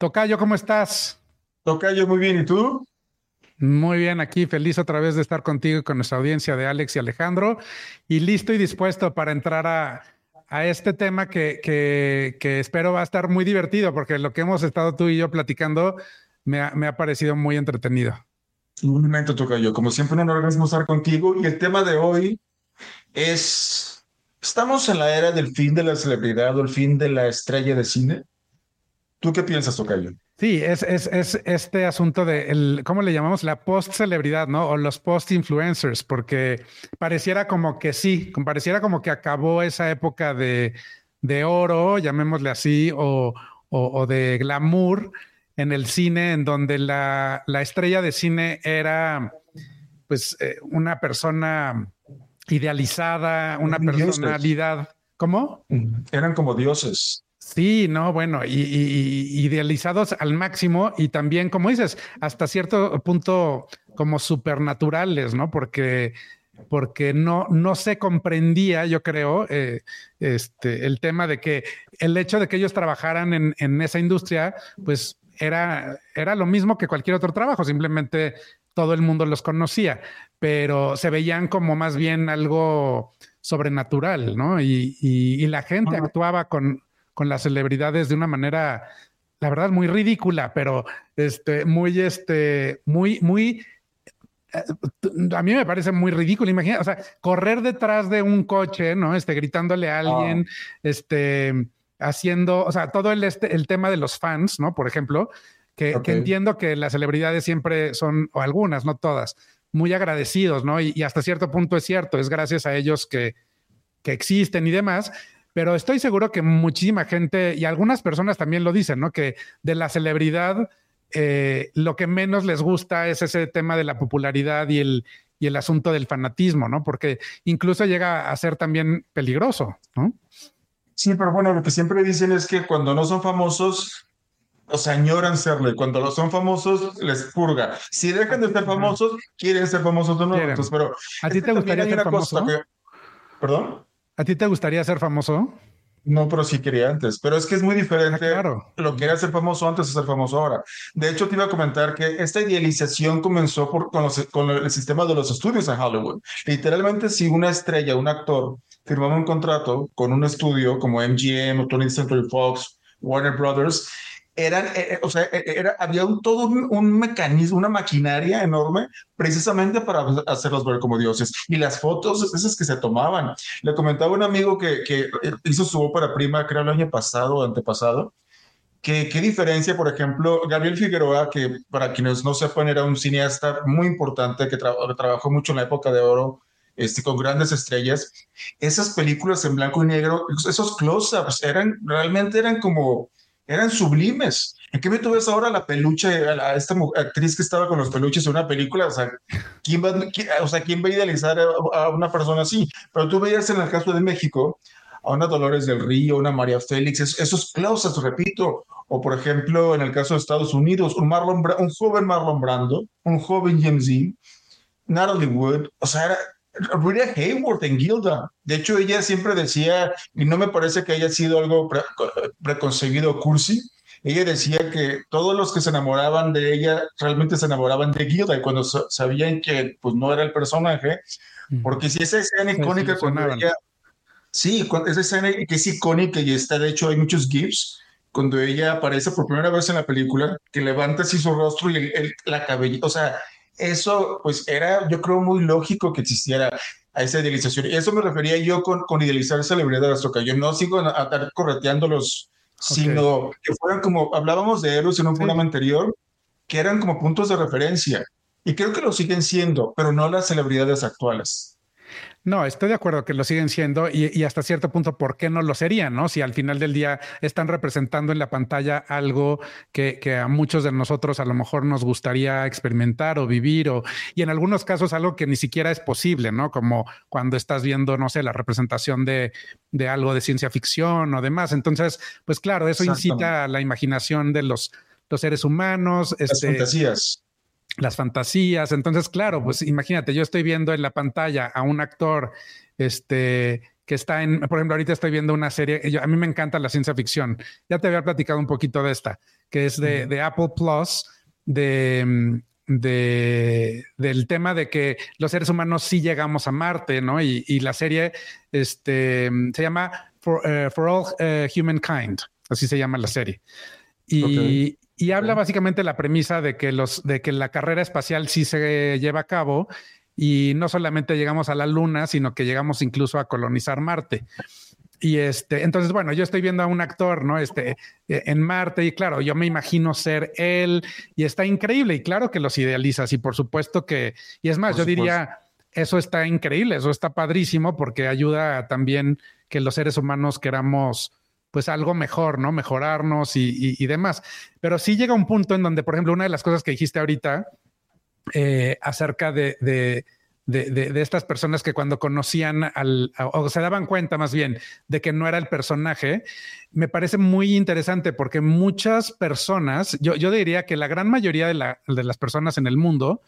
Tocayo, ¿cómo estás? Tocayo, muy bien. ¿Y tú? Muy bien, aquí feliz otra vez de estar contigo y con nuestra audiencia de Alex y Alejandro y listo y dispuesto para entrar a, este tema que, que, espero va a estar muy divertido porque lo que hemos estado tú y yo platicando me ha, me ha parecido muy entretenido. Un momento, Tocayo. Como siempre, un honor estar contigo y el tema de hoy es, ¿estamos en la era del fin de la celebridad o el fin de la estrella de cine? ¿Tú qué piensas, Tocayo? Sí, es, es, es, este asunto de, el, ¿cómo le llamamos? La post-celebridad, ¿no? O los post-influencers, porque pareciera como que sí, pareciera como que acabó esa época de, de oro, llamémosle así, o, o, de glamour en el cine, en donde la, la estrella de cine era, pues, eh, una persona idealizada, una personalidad. ¿Cómo? Eran como dioses. Sí, no, bueno, y, idealizados al máximo y también, como dices, hasta cierto punto como supernaturales, ¿no? Porque, porque no, no se comprendía, yo creo, eh, este, el tema de que el hecho de que ellos trabajaran en, en esa industria, pues era, era lo mismo que cualquier otro trabajo, simplemente todo el mundo los conocía, pero se veían como más bien algo sobrenatural, ¿no? Y, y la gente actuaba con, con las celebridades de una manera, la verdad, muy ridícula, pero este, muy, este, muy, muy eh, a mí me parece muy ridículo. Imagina, o sea, correr detrás de un coche, ¿no? Este, gritándole a alguien, este, haciendo, o sea, todo el, este, el tema de los fans, ¿no? Por ejemplo, que, entiendo que las celebridades siempre son, o algunas, no todas, muy agradecidos, ¿no? Y, y hasta cierto punto es cierto, es gracias a ellos que, que existen y demás, pero estoy seguro que muchísima gente y algunas personas también lo dicen, ¿no? Que de la celebridad eh, lo que menos les gusta es ese tema de la popularidad y el, y el asunto del fanatismo, ¿no? Porque incluso llega a ser también peligroso, ¿no? Sí, pero bueno, lo que siempre dicen es que cuando no son famosos, o sea, añoran serlo y cuando no son famosos les purga. Si dejan de ser famosos, quieren ser famosos de nuevo. Entonces, pero ¿A ti te gustaría ser famoso? ¿Perdón? ¿A ti te gustaría ser famoso? No, pero sí quería antes. Pero es que es muy diferente ah, lo que era ser famoso antes de ser famoso ahora. De hecho, te iba a comentar que esta idealización comenzó por, con, el sistema de los estudios en Hollywood. Literalmente, si una estrella, un actor, firmaba un contrato con un estudio como MGM o 20th Century Fox, Warner Brothers, eran, eh, eh, o sea, eh, era, había un, todo un, mecanismo, una maquinaria enorme precisamente para hacerlos ver como dioses. Y las fotos, esas que se tomaban. Le comentaba un amigo que, que hizo su ópera prima, creo el año pasado o antepasado, que qué diferencia, por ejemplo, Gabriel Figueroa, que para quienes no sepan era un cineasta muy importante que trabajó mucho en la época de oro, este, con grandes estrellas, esas películas en blanco y negro, esos close-ups, eran, realmente eran como eran sublimes. ¿En qué me ves ahora la peluche, a, esta actriz que estaba con los peluches en una película? O sea, ¿quién va, o sea, ¿quién va a idealizar a, una persona así? Pero tú veías en el caso de México a una Dolores del Río, una María Félix, esos closets, repito. O por ejemplo, en el caso de Estados Unidos, un, un joven Marlon Brando, un joven James Dean, Natalie Wood, o sea, era, Rita Hayworth en Gilda. De hecho, ella siempre decía, y no me parece que haya sido algo preconcebido o cursi, ella decía que todos los que se enamoraban de ella realmente se enamoraban de Gilda y cuando sabían que pues no era el personaje, porque si esa escena icónica cuando ella, sí, esa escena que es icónica y está, de hecho hay muchos gifs, cuando ella aparece por primera vez en la película, que levanta así su rostro y la cabellera, o sea, eso pues era, yo creo, muy lógico que existiera a esa idealización. Y eso me refería yo con, con idealizar celebridades, que yo no sigo a, estar correteándolos, sino que fueran como, hablábamos de héroes en un programa anterior, que eran como puntos de referencia. Y creo que lo siguen siendo, pero no las celebridades actuales. No, estoy de acuerdo que lo siguen siendo y, hasta cierto punto, ¿por qué no lo serían? ¿no? Si al final del día están representando en la pantalla algo que, a muchos de nosotros a lo mejor nos gustaría experimentar o vivir, o, y en algunos casos algo que ni siquiera es posible, ¿no? Como cuando estás viendo, no sé, la representación de, de algo de ciencia ficción o demás. Entonces, pues claro, eso incita a la imaginación de los, los seres humanos. Las este, fantasías las fantasías. Entonces, claro, pues imagínate, yo estoy viendo en la pantalla a un actor este, que está en, por ejemplo, ahorita estoy viendo una serie, a mí me encanta la ciencia ficción. Ya te había platicado un poquito de esta, que es de, de Apple Plus, de, de, del tema de que los seres humanos sí llegamos a Marte, ¿no? Y, y la serie este, se llama For, uh, For All uh, Humankind, así se llama la serie. Y, okay. Y habla básicamente la premisa de que, los, de que la carrera espacial sí se lleva a cabo y no solamente llegamos a la Luna, sino que llegamos incluso a colonizar Marte. Y este, entonces, bueno, yo estoy viendo a un actor, ¿no? Este, en Marte, y claro, yo me imagino ser él, y está increíble, y claro que los idealizas, y por supuesto que, y es más, yo diría, eso está increíble, eso está padrísimo, porque ayuda también que los seres humanos queramos, pues algo mejor, ¿no? Mejorarnos y, demás. Pero sí llega un punto en donde, por ejemplo, una de las cosas que dijiste ahorita eh, acerca de, de de, estas personas que cuando conocían al, o se daban cuenta más bien de que no era el personaje, me parece muy interesante porque muchas personas, yo, yo diría que la gran mayoría de las personas en el mundo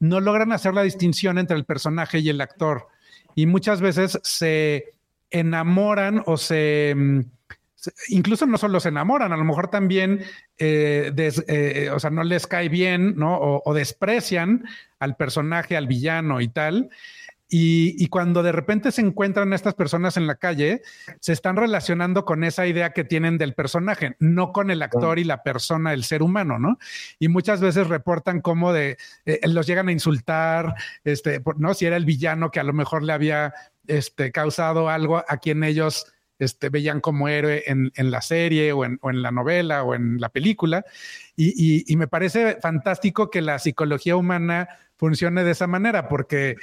no logran hacer la distinción entre el personaje y el actor. Y muchas veces se enamoran o se mm, incluso no solo se enamoran, a lo mejor también, eh, des, eh, o sea, no les cae bien, ¿no? O, o, desprecian al personaje, al villano y tal. Y, y, cuando de repente se encuentran estas personas en la calle, se están relacionando con esa idea que tienen del personaje, no con el actor y la persona, el ser humano, ¿no? Y muchas veces reportan cómo de eh, los llegan a insultar, este, no si era el villano que a lo mejor le había este, causado algo a quien ellos este, veían como héroe en, en la serie o en, o en, la novela o en la película. Y, y, me parece fantástico que la psicología humana funcione de esa manera, porque,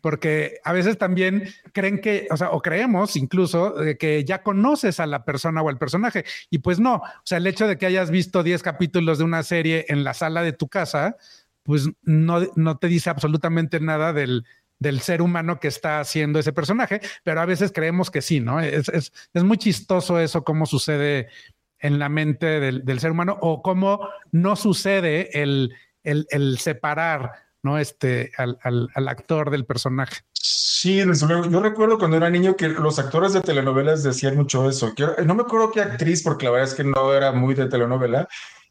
porque a veces también creen que, o sea, o creemos incluso que ya conoces a la persona o al personaje. Y pues no, o sea, el hecho de que hayas visto 10 capítulos de una serie en la sala de tu casa, pues no, no te dice absolutamente nada del, del ser humano que está haciendo ese personaje, pero a veces creemos que sí, ¿no? Es, es, es muy chistoso eso, cómo sucede en la mente del, del ser humano o cómo no sucede el, el, el separar, ¿no? Este, al, al, al, actor del personaje. Sí. Yo recuerdo cuando era niño que los actores de telenovelas decían mucho eso. no me acuerdo qué actriz, porque la verdad es que no era muy de telenovela,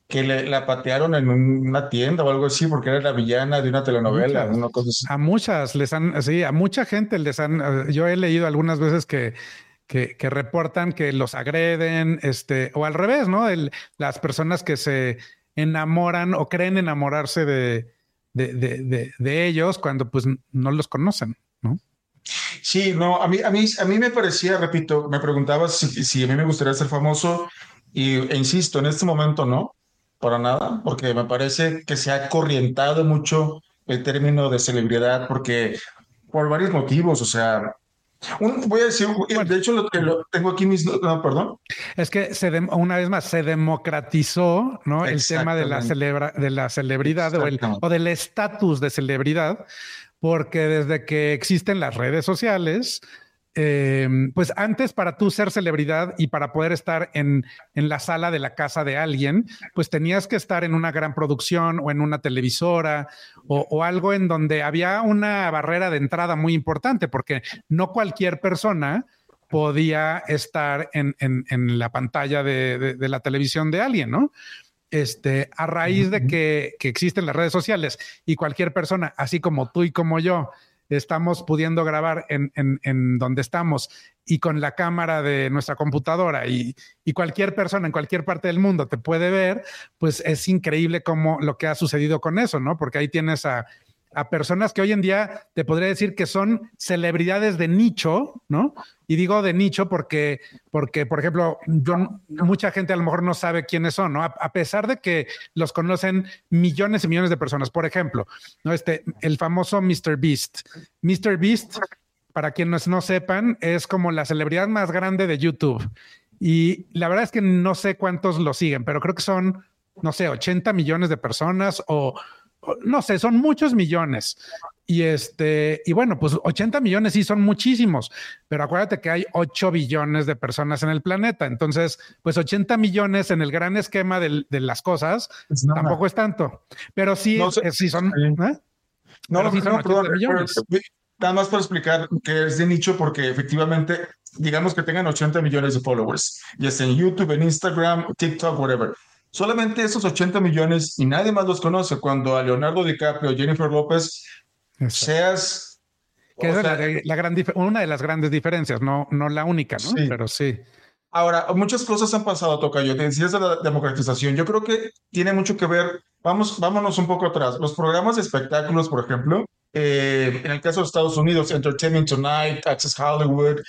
que le, la patearon en una tienda o algo así porque era la villana de una telenovela. Muchas, una cosa así. A muchas les han, sí, a mucha gente les han, eh, yo he leído algunas veces que, que, que reportan que los agreden, este, o al revés, ¿no? El, las personas que se enamoran o creen enamorarse de, de, de, de, de ellos cuando pues no los conocen, ¿no? Sí, no, a mí, a mí, a mí me parecía, repito, me preguntabas si, si a mí me gustaría ser famoso y, e insisto, en este momento no, para nada, porque me parece que se ha corrientado mucho el término de celebridad, porque por varios motivos, o sea, un, voy a decir, de hecho lo, lo tengo aquí mis, no, perdón. Es que se de, una vez más se democratizó, ¿no? El tema de la celebra, de la celebridad o, el, o del estatus de celebridad, porque desde que existen las redes sociales, eh, pues antes para tú ser celebridad y para poder estar en, en, la sala de la casa de alguien, pues tenías que estar en una gran producción o en una televisora o, o algo en donde había una barrera de entrada muy importante, porque no cualquier persona podía estar en, en, en la pantalla de, de, de, la televisión de alguien, ¿no? Este, a raíz de que, que existen las redes sociales y cualquier persona, así como tú y como yo, estamos pudiendo grabar en, en, donde estamos y con la cámara de nuestra computadora y, y, cualquier persona en cualquier parte del mundo te puede ver, pues es increíble como lo que ha sucedido con eso, ¿no? Porque ahí tienes a, a personas que hoy en día te podría decir que son celebridades de nicho, ¿no? Y digo de nicho porque, porque por ejemplo, yo, mucha gente a lo mejor no sabe quiénes son, ¿no? A, pesar de que los conocen millones y millones de personas. Por ejemplo, ¿no? Este, el famoso Mr. Beast. Mr. Beast, para quienes no sepan, es como la celebridad más grande de YouTube. Y la verdad es que no sé cuántos lo siguen, pero creo que son, no sé, 80 millones de personas o no sé, son muchos millones. Y este, y bueno, pues 80 millones sí son muchísimos, pero acuérdate que hay 8 billones de personas en el planeta. Entonces, pues 80 millones en el gran esquema de, de las cosas es tampoco es tanto, pero sí, no sé, sí son. ¿eh? No, sí son no, perdón, millones. Nada más para explicar que es de nicho porque efectivamente digamos que tengan 80 millones de followers, ya sea en YouTube, en Instagram, TikTok, whatever. Solamente esos 80 millones y nadie más los conoce. Cuando a Leonardo DiCaprio, Jennifer López, seas... Que es la, gran una de las grandes diferencias, no, no la única, ¿no? Pero sí. Ahora, muchas cosas han pasado, Tocayo. Te decías de la democratización. Yo creo que tiene mucho que ver. Vamos, vámonos un poco atrás. Los programas de espectáculos, por ejemplo, eh, en el caso de Estados Unidos, Entertainment Tonight, Access Hollywood,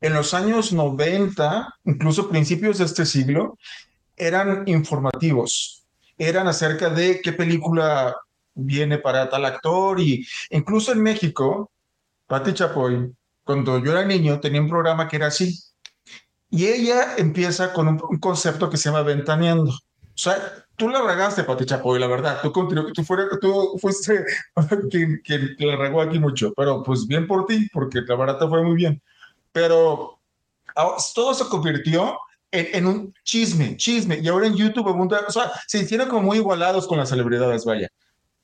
en los años 90, incluso principios de este siglo, eran informativos. Eran acerca de qué película viene para tal actor y incluso en México, Patti Chapoy, cuando yo era niño, tenía un programa que era así. Y ella empieza con un, concepto que se llama ventaneando. O sea, tú la regaste, Pati Chapoy, la verdad. Tú, tú, tú fuiste quien, quien la regó aquí mucho, pero pues bien por ti, porque la verdad te fue muy bien. Pero todo se convirtió en, un chisme, chisme. Y ahora en YouTube, o sea, se hicieron como muy igualados con las celebridades, vaya.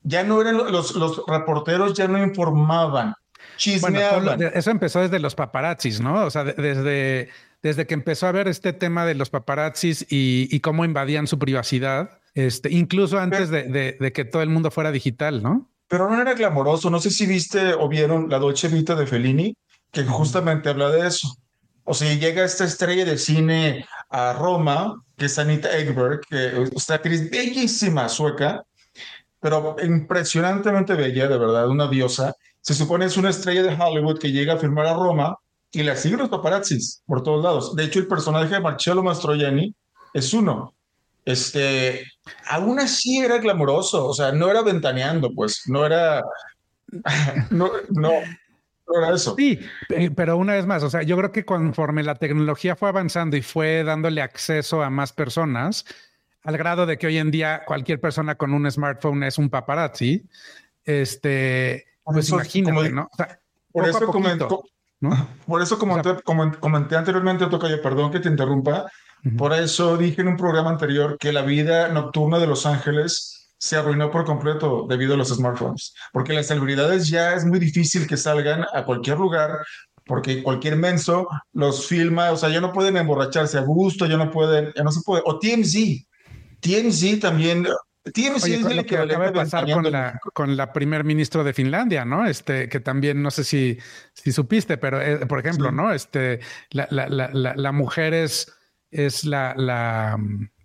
Ya no eran los, los reporteros, ya no informaban, chismeaban. eso empezó desde los paparazzis, ¿no? O sea, desde, desde que empezó a ver este tema de los paparazzis y, cómo invadían su privacidad, este, incluso antes de, de, que todo el mundo fuera digital, ¿no? Pero no era glamoroso. No sé si viste o vieron la Dolce Vita de Fellini, que justamente habla de eso. O sea, llega esta estrella de cine a Roma, que es Anita Ekberg, que es una actriz bellísima sueca, pero impresionantemente bella, de verdad, una diosa. Se supone es una estrella de Hollywood que llega a filmar a Roma y la siguen los paparazzis por todos lados. De hecho, el personaje de Marcello Mastroianni es uno. Este, aún así era glamoroso, o sea, no era ventaneando, pues, no era, no, no, eso. Sí, pero una vez más, o sea, yo creo que conforme la tecnología fue avanzando y fue dándole acceso a más personas, al grado de que hoy en día cualquier persona con un smartphone es un paparazzi, este, pues imagínate, ¿no? por eso comentó, por eso, como, comenté anteriormente, Tocayo, perdón que te interrumpa, por eso dije en un programa anterior que la vida nocturna de Los Ángeles se arruinó por completo debido a los smartphones, porque las celebridades ya es muy difícil que salgan a cualquier lugar, porque cualquier menso los filma, o sea, ya no pueden emborracharse a gusto, ya no pueden, ya no se puede, o TMZ, TMZ también Oye, lo que acaba de pasar con la, con la primer ministro de Finlandia, ¿no? Este, que también no sé si, si supiste, pero eh, por ejemplo, ¿no? Este, la, la, la, la, mujer es, es la, la,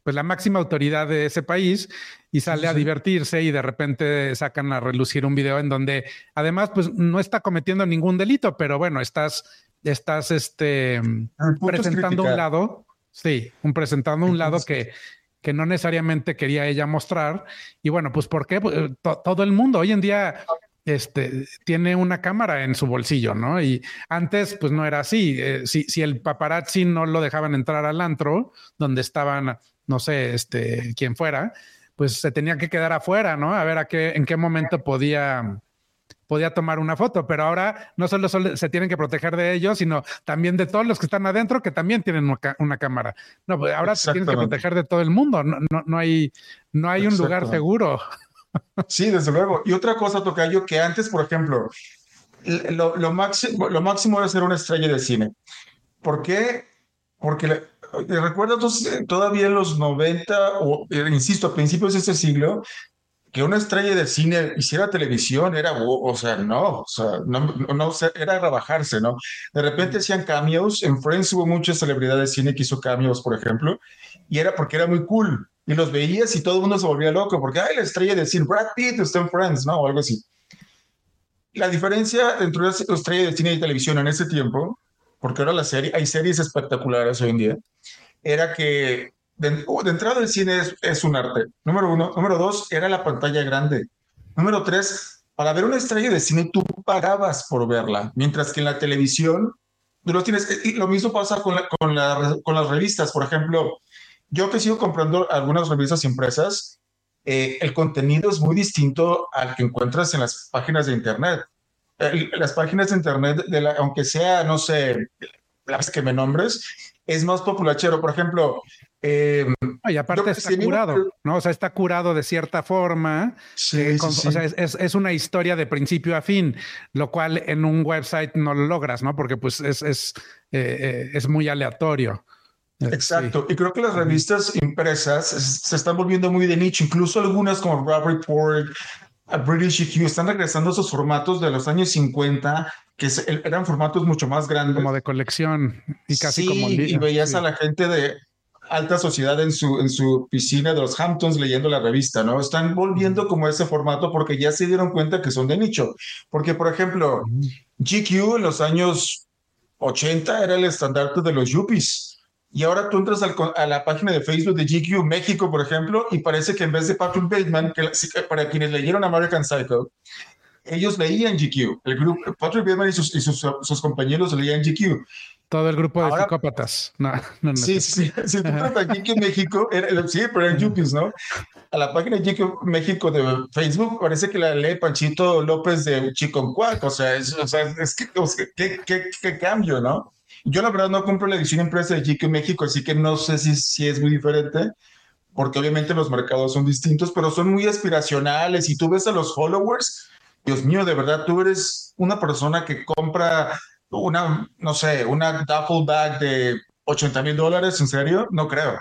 pues la máxima autoridad de ese país y sale a divertirse y de repente sacan a relucir un video en donde además pues no está cometiendo ningún delito, pero bueno, estás, estás este, presentando un lado, sí, un presentando un lado que que no necesariamente quería ella mostrar. Y bueno, pues ¿por qué? Pues, todo el mundo hoy en día este, tiene una cámara en su bolsillo, ¿no? Y antes, pues no era así. Eh, si, si, el paparazzi no lo dejaban entrar al antro, donde estaban, no sé, este, quien fuera, pues se tenía que quedar afuera, ¿no? A ver a qué, en qué momento podía podía tomar una foto, pero ahora no solo, se tienen que proteger de ellos, sino también de todos los que están adentro que también tienen una, cámara. No, pues, ahora se tienen que proteger de todo el mundo, no, no, hay, no hay un lugar seguro. Sí, desde luego. Y otra cosa, Tocayo, que antes, por ejemplo, lo, lo, máximo, lo máximo era ser una estrella de cine. ¿Por qué? Porque recuerdo todavía en los 90, o eh, insisto, a principios de este siglo, que una estrella de cine hiciera televisión era, o sea, no, o sea, no, no era rebajarse, ¿no? De repente hacían cameos, en Friends hubo muchas celebridades de cine que hizo cameos, por ejemplo, y era porque era muy cool, y los veías y todo el mundo se volvía loco, porque, ay, la estrella de cine, Brad Pitt está en Friends, ¿no? O algo así. La diferencia entre la estrella de cine y televisión en ese tiempo, porque ahora la serie, hay series espectaculares hoy en día, era que de, entrada el cine es, un arte. Número uno. Número dos, era la pantalla grande. Número tres, para ver una estrella de cine tú pagabas por verla, mientras que en la televisión tú lo tienes. Y lo mismo pasa con, con, con las revistas. Por ejemplo, yo que sigo comprando algunas revistas impresas, eh, el contenido es muy distinto al que encuentras en las páginas de Internet. Las páginas de Internet, de aunque sea, no sé, las que me nombres, es más populachero. Por ejemplo, Eh, y aparte está curado, ¿no? O sea, está curado de cierta forma. Sí, O sea, es, una historia de principio a fin, lo cual en un website no lo logras, ¿no? Porque pues es, es, eh, es muy aleatorio. Exacto. Y creo que las revistas impresas se están volviendo muy de nicho. Incluso algunas como Rob Report, British EQ están regresando a esos formatos de los años 50 que eran formatos mucho más grandes. Como de colección y casi como Y veías a la gente de alta sociedad en su, en su piscina de los Hamptons leyendo la revista, ¿no? Están volviendo como ese formato porque ya se dieron cuenta que son de nicho. Porque, por ejemplo, GQ en los años 80 era el estandarte de los yuppies y ahora tú entras a la página de Facebook de GQ México, por ejemplo, y parece que en vez de Patrick Bateman, que para quienes leyeron American Psycho, ellos leían GQ. El grupo, Patrick Bateman y sus, sus, compañeros leían GQ. Todo el grupo de psicópatas. No, no, no. Sí, sí. Si tú entras a GQ México, sí, pero eran yuppies, ¿no? A la página de GQ México de Facebook parece que la lee Panchito López de Chiconcuac. O sea, es, o sea, es que, ¿qué, qué, qué cambio, ¿no? Yo la verdad no compro la edición impresa de GQ México, así que no sé si, si es muy diferente, porque obviamente los mercados son distintos, pero son muy aspiracionales. Y tú ves a los followers, Dios mío, de verdad, tú eres una persona que compra una, no sé, una duffel bag de 80 mil dólares, ¿en serio? No creo.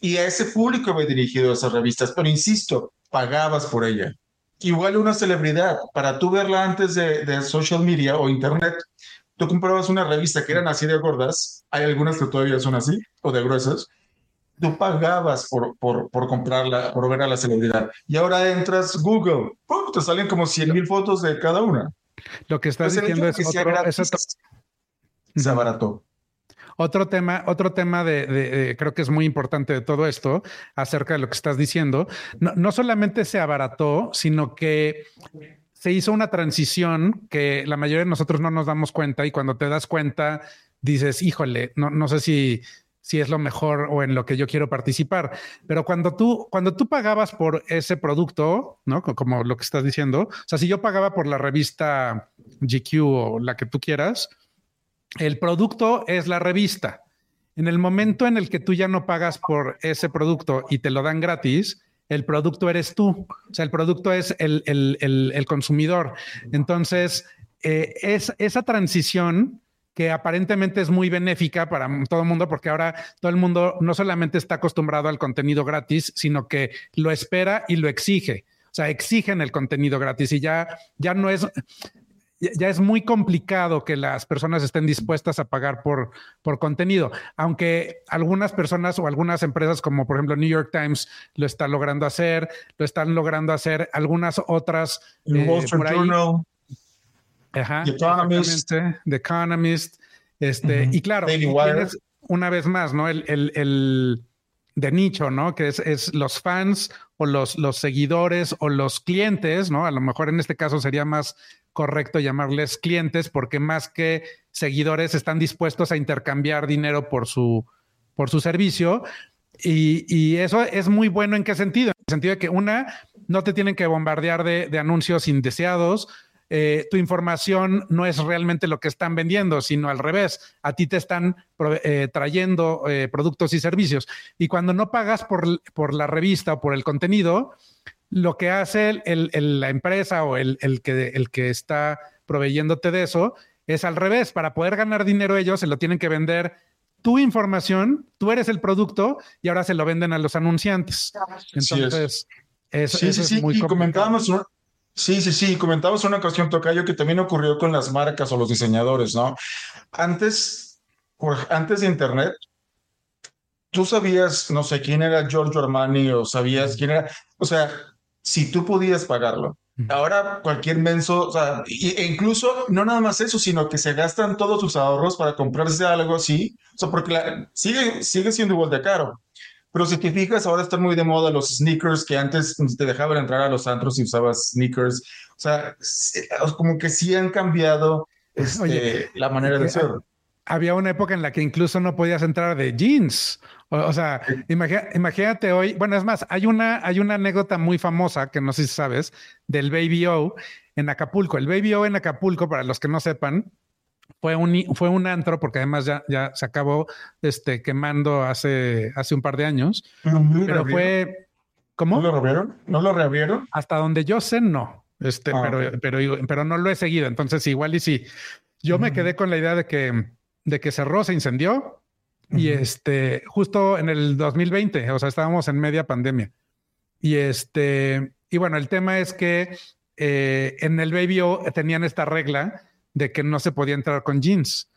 Y a ese público me he dirigido esas revistas, pero insisto, pagabas por ella. Igual una celebridad, para tú verla antes de, de social media o internet, tú comprabas una revista que eran así de gordas, hay algunas que todavía son así, o de gruesas, tú pagabas por, por, por comprarla, por ver a la celebridad. Y ahora entras Google, ¡pum! te salen como 100 mil fotos de cada una. Lo que estás pues diciendo es otro, se abarató. Otro tema, otro tema de, creo que es muy importante de todo esto, acerca de lo que estás diciendo, no, no solamente se abarató, sino que se hizo una transición que la mayoría de nosotros no nos damos cuenta y cuando te das cuenta dices, híjole, no, no sé si, si es lo mejor o en lo que yo quiero participar. Pero cuando tú, cuando tú pagabas por ese producto, ¿no? Como lo que estás diciendo, o sea, si yo pagaba por la revista GQ o la que tú quieras, el producto es la revista. En el momento en el que tú ya no pagas por ese producto y te lo dan gratis, el producto eres tú, o sea, el producto es el, consumidor. Entonces, eh, es esa transición que aparentemente es muy benéfica para todo el mundo, porque ahora todo el mundo no solamente está acostumbrado al contenido gratis, sino que lo espera y lo exige. O sea, exigen el contenido gratis y ya, ya no es, ya es muy complicado que las personas estén dispuestas a pagar por, por contenido, aunque algunas personas o algunas empresas como por ejemplo New York Times lo está logrando hacer, lo están logrando hacer algunas otras. El eh, Wall Street Journal. Ajá, The Economist. The Economist. Este, Y claro, una vez más, ¿no? El, el, el de nicho, ¿no? Que es, es, los fans o los, los seguidores o los clientes, ¿no? A lo mejor en este caso sería más correcto llamarles clientes porque más que seguidores están dispuestos a intercambiar dinero por su, por su servicio. Y, eso es muy bueno en qué sentido? En el sentido de que una, no te tienen que bombardear de, anuncios indeseados. Eh, tu información no es realmente lo que están vendiendo, sino al revés. A ti te están eh, trayendo eh, productos y servicios. Y cuando no pagas por, por la revista o por el contenido, lo que hace la empresa o el, que, el que está proveyéndote de eso es al revés. Para poder ganar dinero ellos se lo tienen que vender tu información, tú eres el producto y ahora se lo venden a los anunciantes. Entonces, eso, sí, sí, sí. muy y comentábamos, Sí, sí, sí, comentábamos una cuestión, Tocayo, que también ocurrió con las marcas o los diseñadores, ¿no? Antes, antes de Internet, tú sabías, no sé, quién era Giorgio Armani o sabías quién era, o sea, si tú podías pagarlo. Ahora cualquier menso, o sea, e incluso no nada más eso, sino que se gastan todos sus ahorros para comprarse algo así, o sea, porque sigue, sigue siendo igual de caro. Pero si te fijas, ahora están muy de moda los sneakers que antes te dejaban entrar a los antros y usabas sneakers. O sea, como que sí han cambiado este, la manera de ser. Había una época en la que incluso no podías entrar de jeans. O, sea, imagínate hoy, bueno, es más, hay una, hay una anécdota muy famosa que no sé si sabes, del Baby O en Acapulco. El Baby O en Acapulco, para los que no sepan, fue un, fue un antro, porque además ya, ya se acabó este, quemando hace, hace un par de años. pero fue. ¿Cómo? ¿No lo reabrieron? ¿No lo reabrieron? Hasta donde yo sé, no. Este, ah, pero, pero, pero no lo he seguido. Entonces, igual y sí. Yo me quedé con la idea de que, de que cerró, se incendió y este, justo en el 2020, o sea, estábamos en media pandemia. Y este, y bueno, el tema es que eh, en el Baby O tenían esta regla de que no se podía entrar con jeans.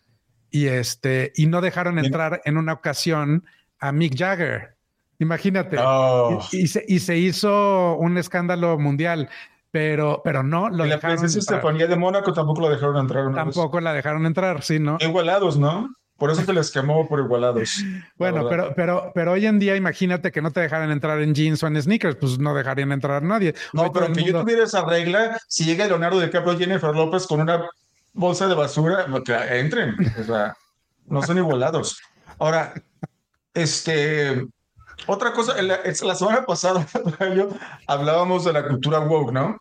Y este, y no dejaron entrar en una ocasión a Mick Jagger. Imagínate. Oh. Y, se, y, se, hizo un escándalo mundial. Pero, pero no lo y la princesa Estefanía de Mónaco tampoco la dejaron entrar. Tampoco la dejaron entrar, sí, ¿no? Igualados, ¿no? Por eso te les quemó por igualados. Bueno, pero, pero, pero hoy en día imagínate que no te dejaran entrar en jeans o en sneakers, pues no dejarían entrar a nadie. No, pero que yo tuviera esa regla, si llega Leonardo DiCaprio y Jennifer López con una bolsa de basura, que entren. O sea, no son igualados. Ahora, este, otra cosa, la, la semana pasada hablábamos de la cultura woke, ¿no?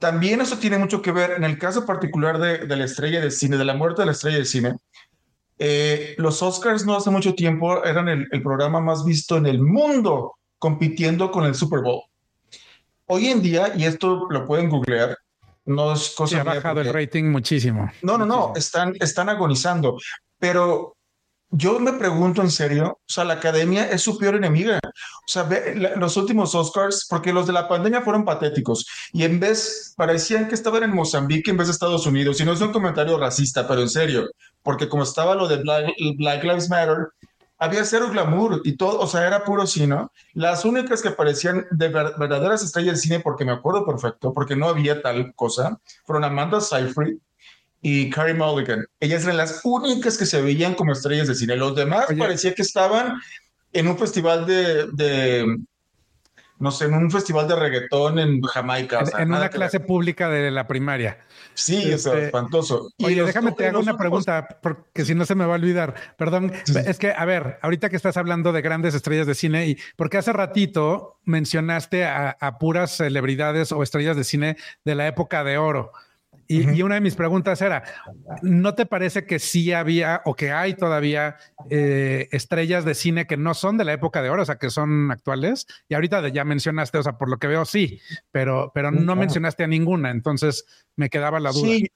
También eso tiene mucho que ver en el caso particular de, de la estrella de cine, de la muerte de la estrella de cine eh, los Oscars no hace mucho tiempo eran el, programa más visto en el mundo, compitiendo con el Super Bowl. Hoy en día, y esto lo pueden googlear, no es cosa. Se ha bajado el rating muchísimo. No, no, no, están, están agonizando. Pero yo me pregunto en serio, o sea, la academia es su peor enemiga. O sea, los últimos Oscars, porque los de la pandemia fueron patéticos y en vez parecían que estaban en Mozambique en vez de Estados Unidos. Y no es un comentario racista, pero en serio, porque como estaba lo de Black, Lives Matter, había cero glamour y todo, o sea, era puro cine. Las únicas que parecían de verdaderas estrellas de cine, porque me acuerdo perfecto, porque no había tal cosa, fueron Amanda Seyfried, y Carrie Mulligan. Ellas eran las únicas que se veían como estrellas de cine. Los demás parecía que estaban en un festival de, no sé, en un festival de reggaetón en Jamaica. en, una clase pública de la primaria. Sí, es este, espantoso. oye, déjame te hago una pregunta, porque si no se me va a olvidar. Perdón, es que, a ver, ahorita que estás hablando de grandes estrellas de cine, y porque hace ratito mencionaste a puras celebridades o estrellas de cine de la época de oro. Y, una de mis preguntas era, ¿no te parece que sí había o que hay todavía eh, estrellas de cine que no son de la época de oro, o sea, que son actuales? Y ahorita ya mencionaste, o sea, por lo que veo, sí, pero, pero no mencionaste a ninguna, entonces me quedaba la duda. Sí,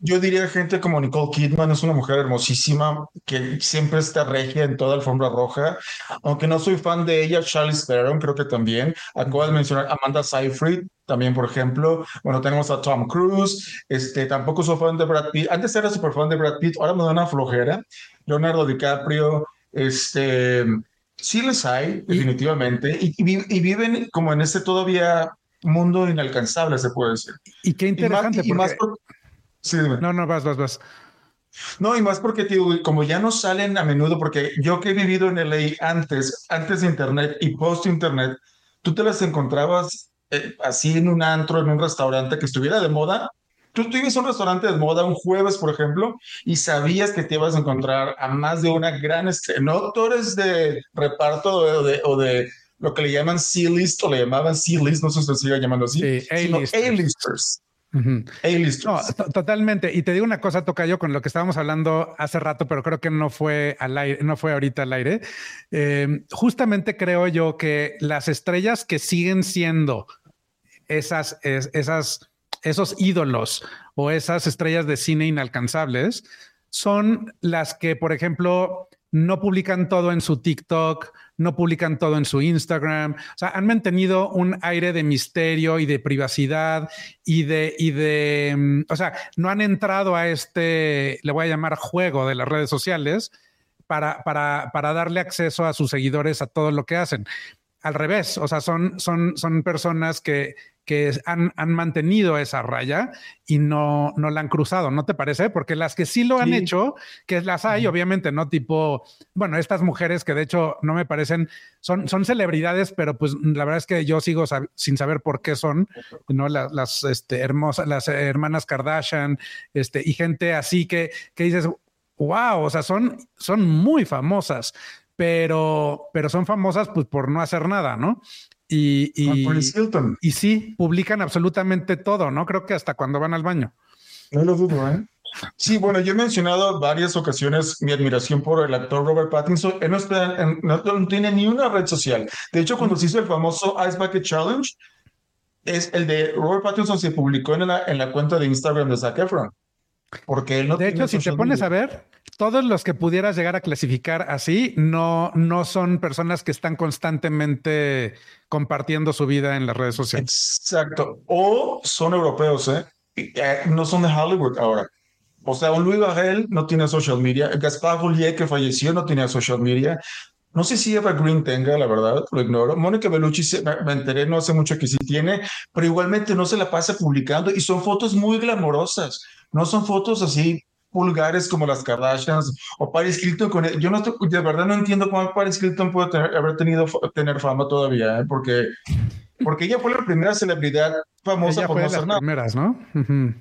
yo diría gente como Nicole Kidman, es una mujer hermosísima que siempre está regia en toda alfombra roja. Aunque no soy fan de ella, Charlize Theron creo que también. Acabo de mencionar Amanda Seyfried, también, por ejemplo. Bueno, tenemos a Tom Cruise. Este, tampoco soy fan de Brad Pitt. Antes era súper fan de Brad Pitt, ahora me da una flojera. Leonardo DiCaprio, este, sí les hay, definitivamente. Y, y, viven como en ese todavía mundo inalcanzable, se puede decir. Y qué interesante. Y más, Sí, No, no, vas, vas, vas. No, y más porque, tío, como ya no salen a menudo, porque yo que he vivido en LA antes, antes de Internet y post-Internet, tú te las encontrabas eh, así en un antro, en un restaurante que estuviera de moda. Tú, tú ibas a un restaurante de moda un jueves, por ejemplo, y sabías que te ibas a encontrar a más de una gran estrella, no actores de reparto o de, o de lo que le llaman C-list o le llamaban C-list, no sé si se sigue llamando así, sí, A-listers. No, totalmente. Y te digo una cosa, toca yo con lo que estábamos hablando hace rato, pero creo que no fue al aire, no fue ahorita al aire. Em, justamente creo yo que las estrellas que siguen siendo esas, esos ídolos o esas estrellas de cine inalcanzables son las que, por ejemplo, no publican todo en su TikTok, no publican todo en su Instagram. O sea, han mantenido un aire de misterio y de privacidad y de, y de, mm, o sea, no han entrado a este, le voy a llamar juego de las redes sociales para, para, para darle acceso a sus seguidores a todo lo que hacen. Al revés, o sea, son, son, son personas que, que han, han, mantenido esa raya y no, no la han cruzado, ¿no te parece? Porque las que sí lo han hecho, que las hay, obviamente, ¿no? Tipo, bueno, estas mujeres que de hecho no me parecen, son, son celebridades, pero pues la verdad es que yo sigo sin saber por qué son, ¿no? Las, las este, hermosas, las hermanas Kardashian, este, y gente así que, que dices, wow, o sea, son, son muy famosas pero, pero son famosas pues por no hacer nada, ¿no? Y, y, y sí, publican absolutamente todo, ¿no? Creo que hasta cuando van al baño. No lo dudo, ¿eh? Sí, bueno, yo he mencionado varias ocasiones mi admiración por el actor Robert Pattinson. Él no, está no, tiene ni una red social. De hecho, cuando se hizo el famoso Ice Bucket Challenge, es el de Robert Pattinson se publicó en la, en la cuenta de Instagram de Zac Efron. Porque él no de hecho, si te pones a ver, todos los que pudieras llegar a clasificar así no, no son personas que están constantemente compartiendo su vida en las redes sociales. Exacto. O son europeos, ¿eh? ¿eh? No son de Hollywood ahora. O sea, un Luis Barrel no tiene social media. Gaspar Roulier, que falleció, no tenía social media. No sé si Eva Green tenga, la verdad, lo ignoro. Mónica Bellucci, me enteré no hace mucho que sí tiene, pero igualmente no se la pasa publicando y son fotos muy glamorosas. No son fotos así pulgares como las Kardashians o Paris Hilton con yo no estoy, de verdad no entiendo cómo Paris Hilton puede haber tenido tener fama todavía ¿eh? porque porque ella fue la primera celebridad famosa Ella por fue de las primeras, ¿no?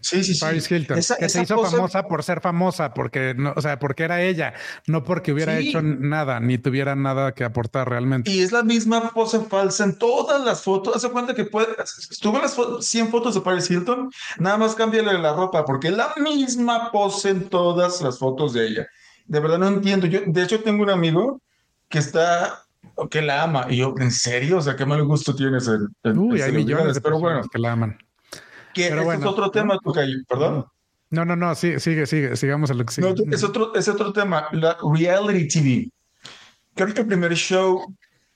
Sí, sí, sí. Paris Hilton. que se hizo famosa por ser famosa, porque no, o sea, porque era ella, no porque hubiera hecho nada, ni tuviera nada que aportar realmente. Y es la misma pose falsa en todas las fotos. Hace cuenta que puede, estuvo las 100 fotos de Paris Hilton, nada más cámbiale la ropa, porque es la misma pose en todas las fotos de ella. De verdad no entiendo. Yo, de hecho, tengo un amigo que está que la ama. Y yo, ¿en serio? O sea, qué mal gusto tienes en, Uy, hay millones de pero bueno, que la aman. Que pero bueno, es otro tema, perdón. No, no, no, sigue, sigue, sigue, sigamos a lo que sigue. No, es otro, es otro tema, la reality TV. Creo que el primer show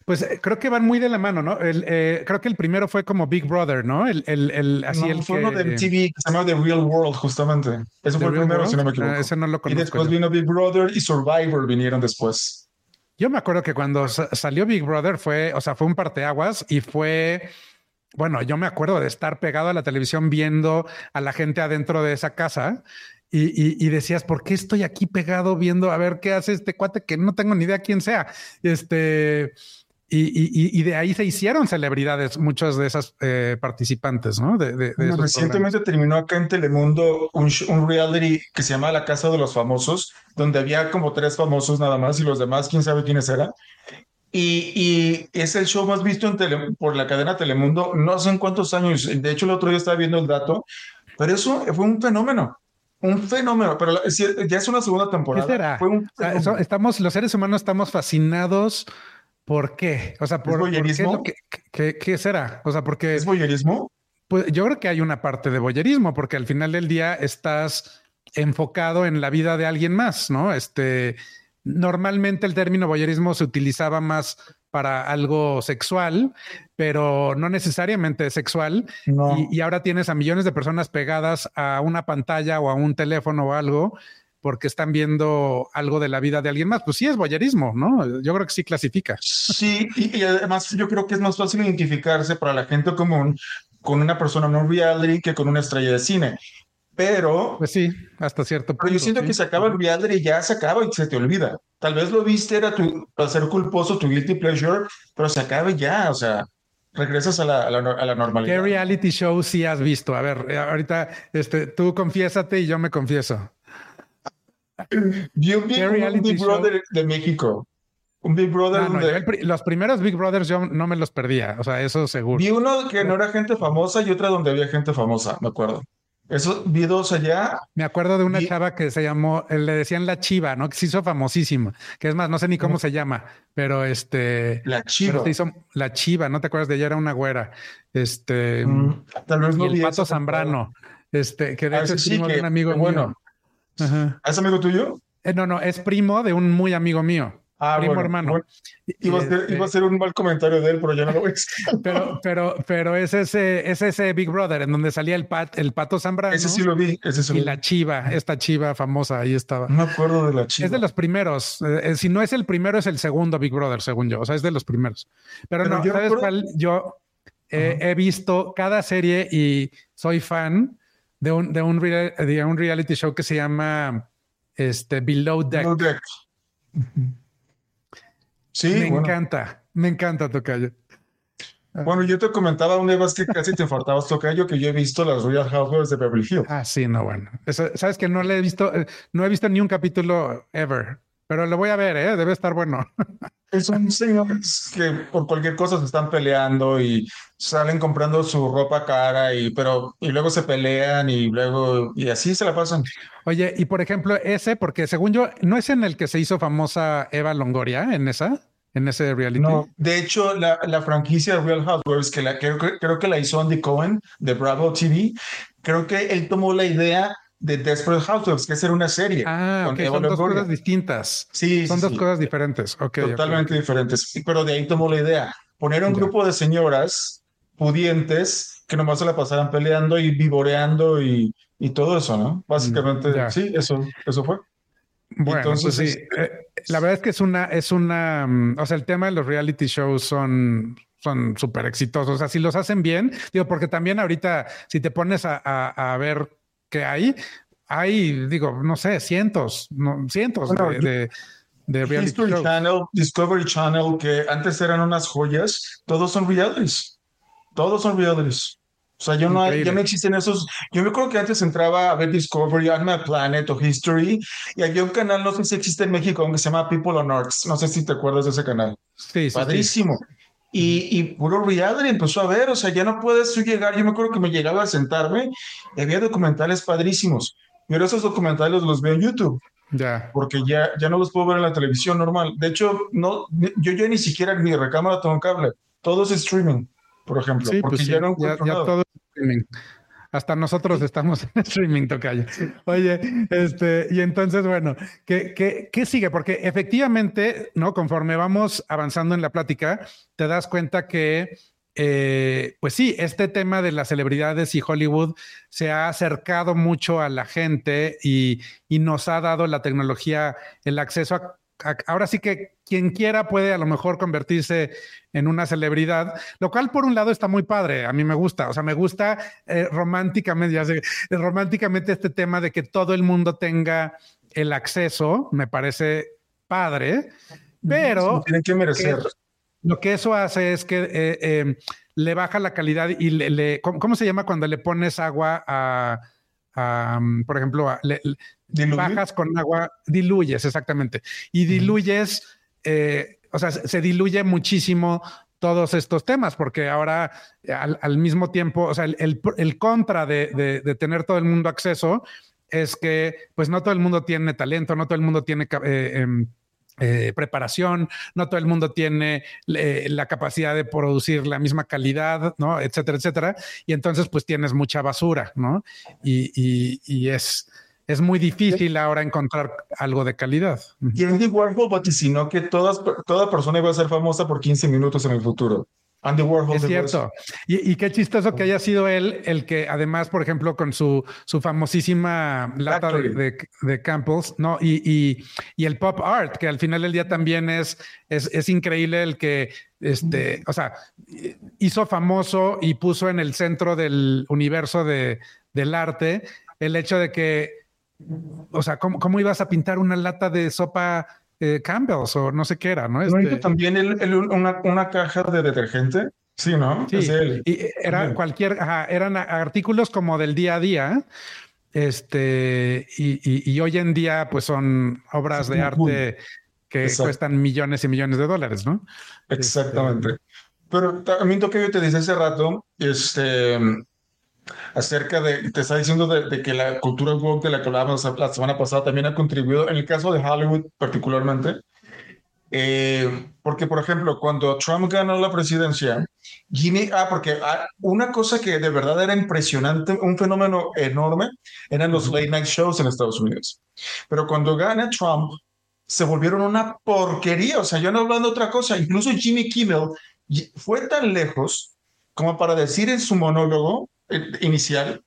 pues eh, creo que van muy de la mano, ¿no? El, eh, creo que el primero fue como Big Brother, ¿no? El, el, el así no, el fue uno de TV que se llama The Real World, justamente. Ese fue el primero, si no me equivoco. Ah, ese no lo conozco. Y después vino Big Brother y Survivor vinieron después. Yo me acuerdo que cuando salió Big Brother fue, o sea, fue un parteaguas y fue, bueno, yo me acuerdo de estar pegado a la televisión viendo a la gente adentro de esa casa y, y, decías, ¿por qué estoy aquí pegado viendo a ver qué hace este cuate que no tengo ni idea quién sea? Este, y, de ahí se hicieron celebridades muchas de esas eh, participantes, ¿no? De, recientemente terminó acá en Telemundo un, un, reality que se llama La Casa de los Famosos, donde había como tres famosos nada más y los demás, quién sabe quiénes eran. Y, es el show más visto en por la cadena Telemundo, no sé en cuántos años. De hecho, el otro día estaba viendo el dato, pero eso fue un fenómeno. Un fenómeno, pero ya es una segunda temporada. estamos, los seres humanos estamos fascinados ¿Por qué? O sea, por, ¿Es qué, será? O sea, porque... ¿Es boyerismo? Pues yo creo que hay una parte de boyerismo, porque al final del día estás enfocado en la vida de alguien más, ¿no? Este, normalmente el término boyerismo se utilizaba más para algo sexual, pero no necesariamente sexual. Y, y, ahora tienes a millones de personas pegadas a una pantalla o a un teléfono o algo porque están viendo algo de la vida de alguien más. Pues sí es boyerismo, ¿no? Yo creo que sí clasifica. Sí, y, además yo creo que es más fácil identificarse para la gente común con una persona no reality que con una estrella de cine. Pero... Pues sí, hasta cierto punto. Pero yo siento que se acaba el reality y ya se acaba y se te olvida. Tal vez lo viste, era tu ser culposo, tu guilty pleasure, pero se acaba y ya, o sea regresas a la, a, la, normalidad. ¿Qué reality show sí has visto? A ver, eh, ahorita este, tú confiésate y yo me confieso. Vi un Big, Brother de México. Un Big Brother. los primeros Big Brothers yo no me los perdía. O sea, eso seguro. Vi uno que no era gente famosa y otra donde había gente famosa, me acuerdo. Eso, vi dos allá. Me acuerdo de una chava que se llamó, le decían la chiva, ¿no? Que se hizo famosísima. Que es más, no sé ni cómo se llama, pero este. La chiva. hizo la chiva, ¿no te acuerdas de ella? Era una güera. Este. Mm, tal vez no y el Pato Zambrano. Este, que de ah, hecho primo de un amigo bueno. ¿Es amigo tuyo? Eh, no, no, es primo de un muy amigo mío. Ah, primo hermano. iba, a ser, iba, a este ser, un mal comentario de él, pero ya no lo a pero, pero, pero es ese, es ese Big Brother en donde salía el, pat, el pato Zambrano. Ese sí lo vi. Ese sí y la chiva, esta chiva famosa, ahí estaba. No me acuerdo de la chiva. Es de los primeros. Eh, si no es el primero, es el segundo Big Brother, según yo. O sea, es de los primeros. Pero, no, yo ¿sabes cuál? Yo he visto cada serie y soy fan de un, de un, de un reality show que se llama este, Below Deck. Sí, me encanta, me encanta Tocayo. Bueno, yo te comentaba una vez que casi te faltabas Tocayo, que yo he visto las Royal Housewives de Beverly Hills. Ah, sí, no, bueno. sabes que no le he visto, eh, no he visto ni un capítulo ever. Pero lo voy a ver, ¿eh? Debe estar bueno. Son señores que por cualquier cosa se están peleando y salen comprando su ropa cara y pero y luego se pelean y luego y así se la pasan. Oye, y por ejemplo, ese, porque según yo, ¿no es en el que se hizo famosa Eva Longoria en esa? En ese reality. No, de hecho, la, la franquicia Real Housewives, que la, creo, creo que la hizo Andy Cohen de Bravo TV, creo que él tomó la idea de Desperate Housewives, que es una serie. Ah, son dos cosas distintas. Sí, Son dos cosas diferentes. Totalmente diferentes. Pero de ahí tomó la idea. Poner un grupo de señoras pudientes que nomás se la pasaran peleando y vivoreando y, y todo eso, ¿no? Básicamente, sí, eso, eso fue. Bueno, pues Entonces, sí. Eh, la verdad es que es una, es una, mm, o sea, el tema de los reality shows son, son súper exitosos. O sea, si los hacen bien, digo, porque también ahorita, si te pones a, a ver que hay, hay, digo, no sé, cientos, no, cientos de, de, reality History Channel, Discovery Channel, que antes eran unas joyas, todos son realities. Todos son realities. O sea, yo no ya no existen esos. Yo me acuerdo que antes entraba a ver Discovery, Animal Planet o History, y había un canal, no sé si existe en México, que se llama People on Earth. No sé si te acuerdas de ese canal. Sí, Padrísimo. Y, y, puro reality empezó a ver, o sea, ya no puedes llegar, yo me acuerdo que me llegaba a sentarme y había documentales padrísimos, pero esos documentales los veo en YouTube. Ya. Porque ya, ya no los puedo ver en la televisión normal. De hecho, no, yo ya ni siquiera mi recámara tengo cable, todo es streaming, por ejemplo, sí, porque pues ya no ya, ya todo es streaming. Hasta nosotros estamos en streaming, Tocayo. Oye, este, y entonces, bueno, ¿qué, qué, qué sigue? Porque efectivamente, ¿no? Conforme vamos avanzando en la plática, te das cuenta que eh, pues sí, este tema de las celebridades y Hollywood se ha acercado mucho a la gente y, y, nos ha dado la tecnología el acceso a ahora sí que quien quiera puede a lo mejor convertirse en una celebridad, lo cual por un lado está muy padre, a mí me gusta, o sea, me gusta eh, románticamente, ya sé, románticamente este tema de que todo el mundo tenga el acceso, me parece padre, pero... tienen que merecer. lo que eso hace es que eh, em, le baja la calidad y le, ¿cómo, se llama cuando le pones agua a, por ejemplo, le, bajas con agua, diluyes, exactamente. Y diluyes, eh, o sea, se diluye muchísimo todos estos temas, porque ahora al, mismo tiempo, o sea, el, contra de, de, tener todo el mundo acceso es que pues no todo el mundo tiene talento, no todo el mundo tiene eh, em, eh, preparación, no todo el mundo tiene la capacidad de producir la misma calidad, ¿no? Etcétera, etcétera. Y entonces pues tienes mucha basura, ¿no? Y, y, y es es muy difícil ahora encontrar algo de calidad. Y Andy Warhol vaticinó que todas, toda persona iba a ser famosa por 15 minutos en el futuro. Andy Warhol. Es cierto. Y, qué chistoso que haya sido él el que, además, por ejemplo, con su, su famosísima lata de, de, Campbell's, ¿no? Y, y, el pop art, que al final del día también es, es, es increíble el que, este, o sea, hizo famoso y puso en el centro del universo de, del arte el hecho de que o sea, ¿cómo, ¿cómo, ibas a pintar una lata de sopa eh, Campbell's o no sé qué era, ¿no? Este... También una, una, caja de detergente. Sí, ¿no? Sí, y era cualquier, eran artículos como del día a día. Este, y, y, hoy en día, pues son obras de arte que cuestan millones y millones de dólares, ¿no? Exactamente. Este, Pero también lo que yo te dije hace rato, este, acerca de, te está diciendo de, que la cultura woke de la que hablábamos la semana pasada también ha contribuido, en el caso de Hollywood particularmente, eh, porque, por ejemplo, cuando Trump ganó la presidencia, Jimmy, ah, porque ah, una cosa que de verdad era impresionante, un fenómeno enorme, eran los late night shows en Estados Unidos. Pero cuando gana Trump, se volvieron una porquería, o sea, yo no hablando de otra cosa, incluso Jimmy Kimmel fue tan lejos como para decir en su monólogo, inicial.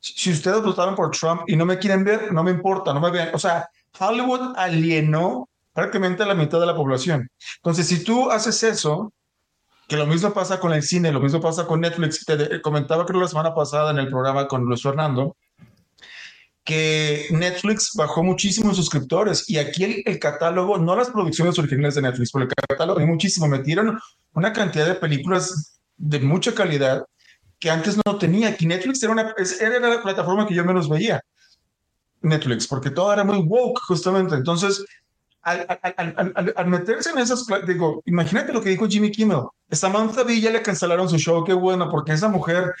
Si ustedes votaron por Trump y no me quieren ver, no me importa, no me vean. O sea, Hollywood alienó prácticamente a la mitad de la población. Entonces, si tú haces eso, que lo mismo pasa con el cine, lo mismo pasa con Netflix, te comentaba creo la semana pasada en el programa con Luis Fernando, que Netflix bajó muchísimos suscriptores y aquí el, el, catálogo, no las producciones originales de Netflix, pero el catálogo hay muchísimo, metieron una cantidad de películas de mucha calidad que antes no tenía. Aquí Netflix era, una, era la plataforma que yo menos veía. Netflix, porque todo era muy woke, justamente. Entonces, al, meterse en esas, digo, imagínate lo que dijo Jimmy Kimmel. Samantha Villa le cancelaron su show, qué bueno, porque esa mujer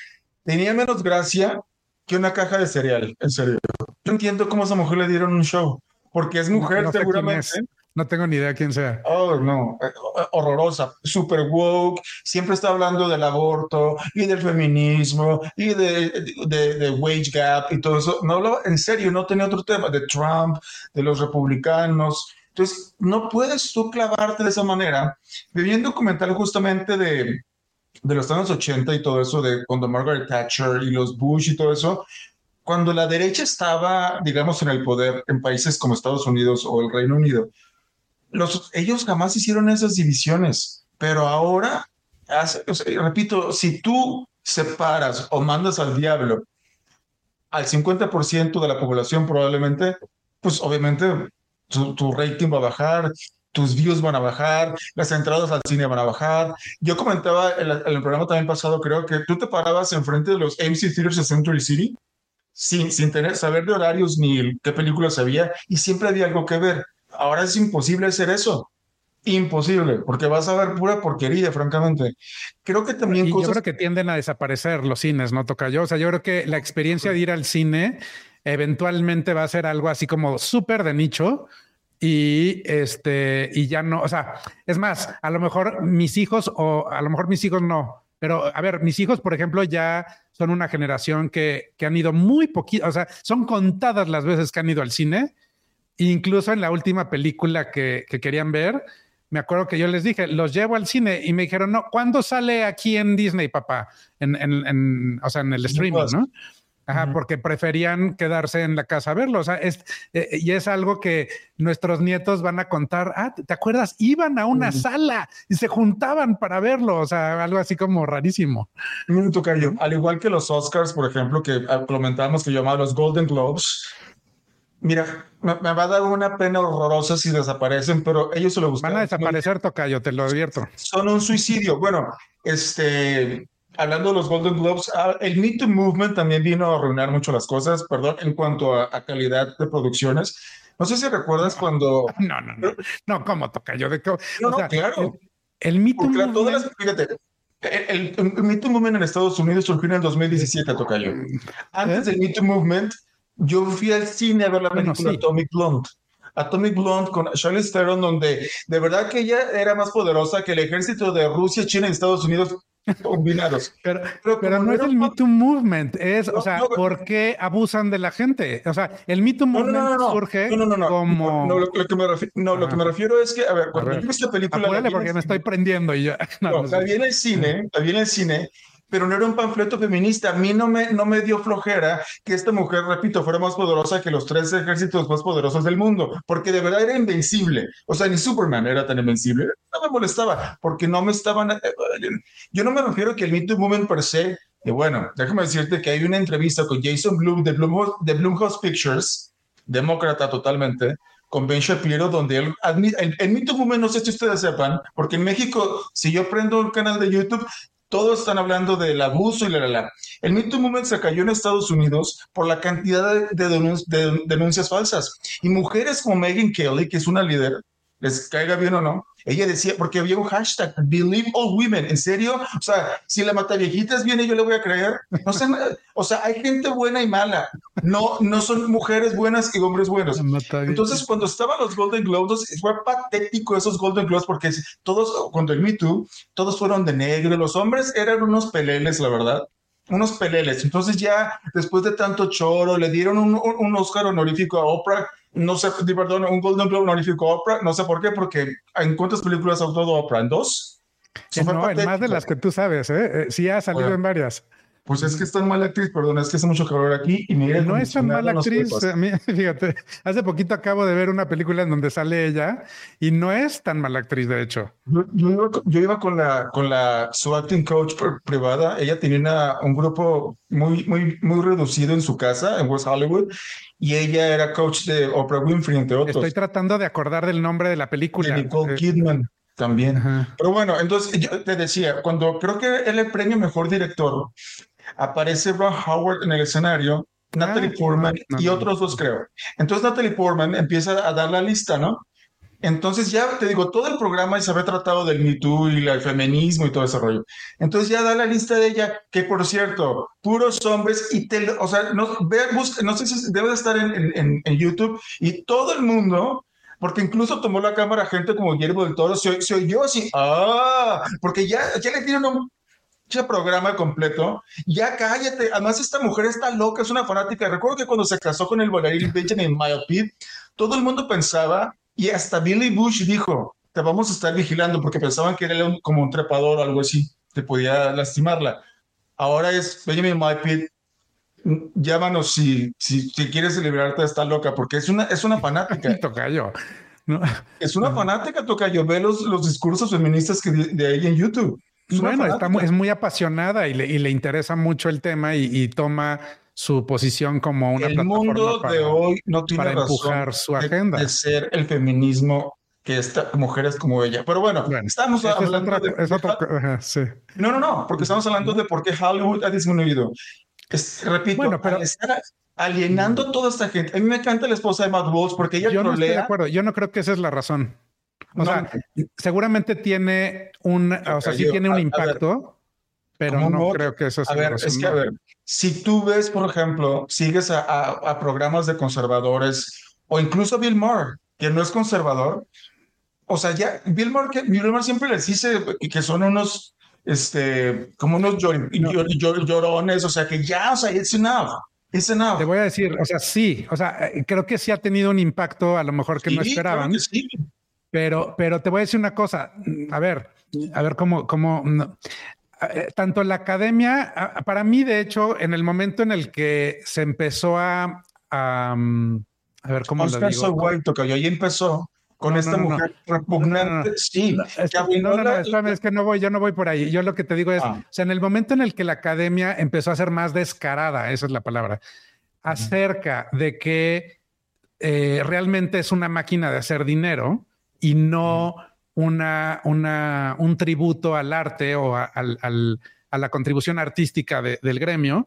tenía menos gracia que una caja de cereal, en serio. Yo entiendo cómo a esa mujer le dieron un show, porque es mujer seguramente. No tengo ni idea quién sea. Oh, no, eh, eh, horrorosa, super woke, siempre está hablando del aborto y del feminismo y de, de, wage gap y todo eso. No hablaba, en serio, no tenía otro tema, de Trump, de los republicanos. Entonces, no puedes tú clavarte de esa manera. Viviendo un documental justamente de, de los años 80 y todo eso, de cuando Margaret Thatcher y los Bush y todo eso, cuando la derecha estaba, digamos, en el poder en países como Estados Unidos o el Reino Unido, ellos jamás hicieron esas divisiones, pero ahora, repito, si tú separas o mandas al diablo al 50% de la población probablemente, pues obviamente tu, rating va a bajar, tus views van a bajar, las entradas al cine van a bajar. Yo comentaba en, el programa también pasado, creo que tú te parabas enfrente de los MC Theaters de Century City sin, sin tener, saber de horarios ni qué películas había y siempre había algo que ver. Ahora es imposible hacer eso. Imposible, porque vas a ver pura porquería, francamente. Creo que también Yo creo que tienden a desaparecer los cines, ¿no toca yo? O sea, yo creo que la experiencia de ir al cine eventualmente va a ser algo así como súper de nicho y este, y ya no, o sea, es más, a lo mejor mis hijos o a lo mejor mis hijos no, pero a ver, mis hijos, por ejemplo, ya son una generación que, que han ido muy poquito, o sea, son contadas las veces que han ido al cine Incluso en la última película que, querían ver, me acuerdo que yo les dije, los llevo al cine y me dijeron, no, ¿cuándo sale aquí en Disney, papá? En, en, o sea, en el streaming, ¿no? Ajá, porque preferían quedarse en la casa a verlo. O sea, es, eh, y es algo que nuestros nietos van a contar. Ah, ¿te acuerdas? Iban a una sala y se juntaban para verlo. O sea, algo así como rarísimo. Un minuto, Cayo. Al igual que los Oscars, por ejemplo, que ah, comentábamos que llamaban los Golden Globes, Mira, me, va a dar una pena horrorosa si desaparecen, pero ellos se lo buscan. Van a desaparecer, Tocayo, te lo advierto. Son un suicidio. Bueno, este, hablando de los Golden Globes, ah, el Me Too Movement también vino a arruinar mucho las cosas, perdón, en cuanto a, calidad de producciones. No sé si recuerdas cuando. No, no, no. No, ¿cómo tocayo? De no, no, claro. El, Me Too Movement. fíjate, el, Me Too Movement en Estados Unidos surgió en el 2017, Tocayo. Antes del Me Too Movement, yo fui al cine a ver la película Atomic Blonde. Atomic Blonde con Charlize Theron, donde de verdad que ella era más poderosa que el ejército de Rusia, China y Estados Unidos combinados. Pero, pero, no es el Me Too Movement, es, o sea, ¿por qué abusan de la gente? O sea, el Me Too Movement surge como... No, lo, que me refiero, no, lo que me refiero es que, a ver, cuando yo vi esta película... porque me estoy prendiendo y yo... No, la vi en el cine, la vi en el cine, pero no era un panfleto feminista. A mí no me, no me dio flojera que esta mujer, repito, fuera más poderosa que los tres ejércitos más poderosos del mundo, porque de verdad era invencible. O sea, ni Superman era tan invencible. No me molestaba, porque no me estaban... Eh, yo no me refiero que el Me Too Movement per se... Y bueno, déjame decirte que hay una entrevista con Jason Blum de, Blum, de Blumhouse Pictures, demócrata totalmente, con Ben Shapiro, donde él admite, Me Too Movement, no sé si ustedes sepan, porque en México, si yo prendo un canal de YouTube, todos están hablando del abuso y la, la, la. El Me Too Movement se cayó en Estados Unidos por la cantidad de, denuncias falsas. Y mujeres como Megan Kelly, que es una líder, les caiga bien o no, ella decía, porque había un hashtag, Believe All Women, ¿en serio? O sea, si la mata viejitas viene, yo le voy a creer. No sé, o sea, hay gente buena y mala. No, no son mujeres buenas y hombres buenos. Entonces, cuando estaban los Golden Globes, fue patético esos Golden Globes, porque todos, cuando el Me Too, todos fueron de negro. Los hombres eran unos peleles, la verdad unos peleles. Entonces ya después de tanto choro, le dieron un, un Oscar honorífico a Oprah no sé, perdón, un Golden Globe honorífico Oprah, no sé por qué, porque ¿en cuántas películas ha actuado Oprah? ¿En dos? no, en más de las que tú sabes, ¿eh? eh sí ha salido en varias. Pues es que es tan mala actriz, perdón, es que hace mucho calor aquí y. No es tan mala actriz. fíjate, hace poquito acabo de ver una película en donde sale ella y no es tan mala actriz, de hecho. Yo, iba, con la con la su acting coach privada. Ella tenía un grupo muy, muy, muy reducido en su casa en West Hollywood y ella era coach de Oprah Winfrey, entre otros. Estoy tratando de acordar del nombre de la película. Nicole Kidman. También. Pero bueno, entonces yo te decía, cuando creo que él el premio mejor director, aparece Ron Howard en el escenario, Natalie ah, Portman y otros dos creo. Entonces Natalie Portman empieza a dar la lista, ¿no? Entonces ya te digo, todo el programa se había tratado del Me Too y el feminismo y todo ese rollo. Entonces ya da la lista de ella, que por cierto, puros hombres y te, o sea, no, ve, busca, no sé si debe de estar en, en, YouTube y todo el mundo, porque incluso tomó la cámara gente como Guillermo del Toro, se, se oyó así, ah, porque ya, ya le tienen un programa completo, ya cállate. Además, esta mujer está loca, es una fanática. Recuerdo que cuando se casó con el bailarín Benjamin Myopid, todo el mundo pensaba y hasta Billy Bush dijo, te vamos a estar vigilando porque pensaban que era como un trepador o algo así, te podía lastimarla. Ahora es Benjamin Mypit, llámanos si, si, si, quieres liberarte de esta loca, porque es una, es una fanática. Tocayo. No. Es una fanática, Tocayo. Ve los, los discursos feministas que de, ahí en YouTube. bueno, está es muy apasionada y le, y le interesa mucho el tema y, y toma su posición como una el mundo de hoy no tiene para empujar su agenda de, ser el feminismo que está mujeres como ella. Pero bueno, estamos hablando de, No, no, no, porque estamos hablando de por qué Hollywood ha disminuido. repito, bueno, pero estar alienando toda esta gente. A mí me encanta la esposa de Matt Walsh porque ella Yo no estoy de acuerdo. Yo no creo que esa es la razón. O sea, seguramente tiene un, o sea, sí tiene un impacto, pero no creo que eso sea. A ver, es que a ver, si tú ves, por ejemplo, sigues a, programas de conservadores o incluso Bill Maher, que no es conservador, o sea, ya Bill Maher, que, Bill Maher siempre les dice que son unos, este, como unos llorones, o sea, que ya, o sea, it's enough. It's enough. Te voy a decir, o sea, sí, o sea, eh, creo que sí ha tenido un impacto a lo mejor que no esperaban. sí. Pero, pero te voy a decir una cosa, a ver, a ver cómo, cómo, eh, tanto la academia, para mí, de hecho, en el momento en el que se empezó a, a, mm, ver cómo lo digo. Que empezó con esta mujer repugnante. Sí, es que, no, no, es que no voy, yo no voy por ahí. Yo lo que te digo es, ah. o sea, en el momento en el que la academia empezó a ser más descarada, esa es la palabra, acerca de que eh, realmente es una máquina de hacer dinero y no una, una, un tributo al arte o a, la contribución artística del gremio,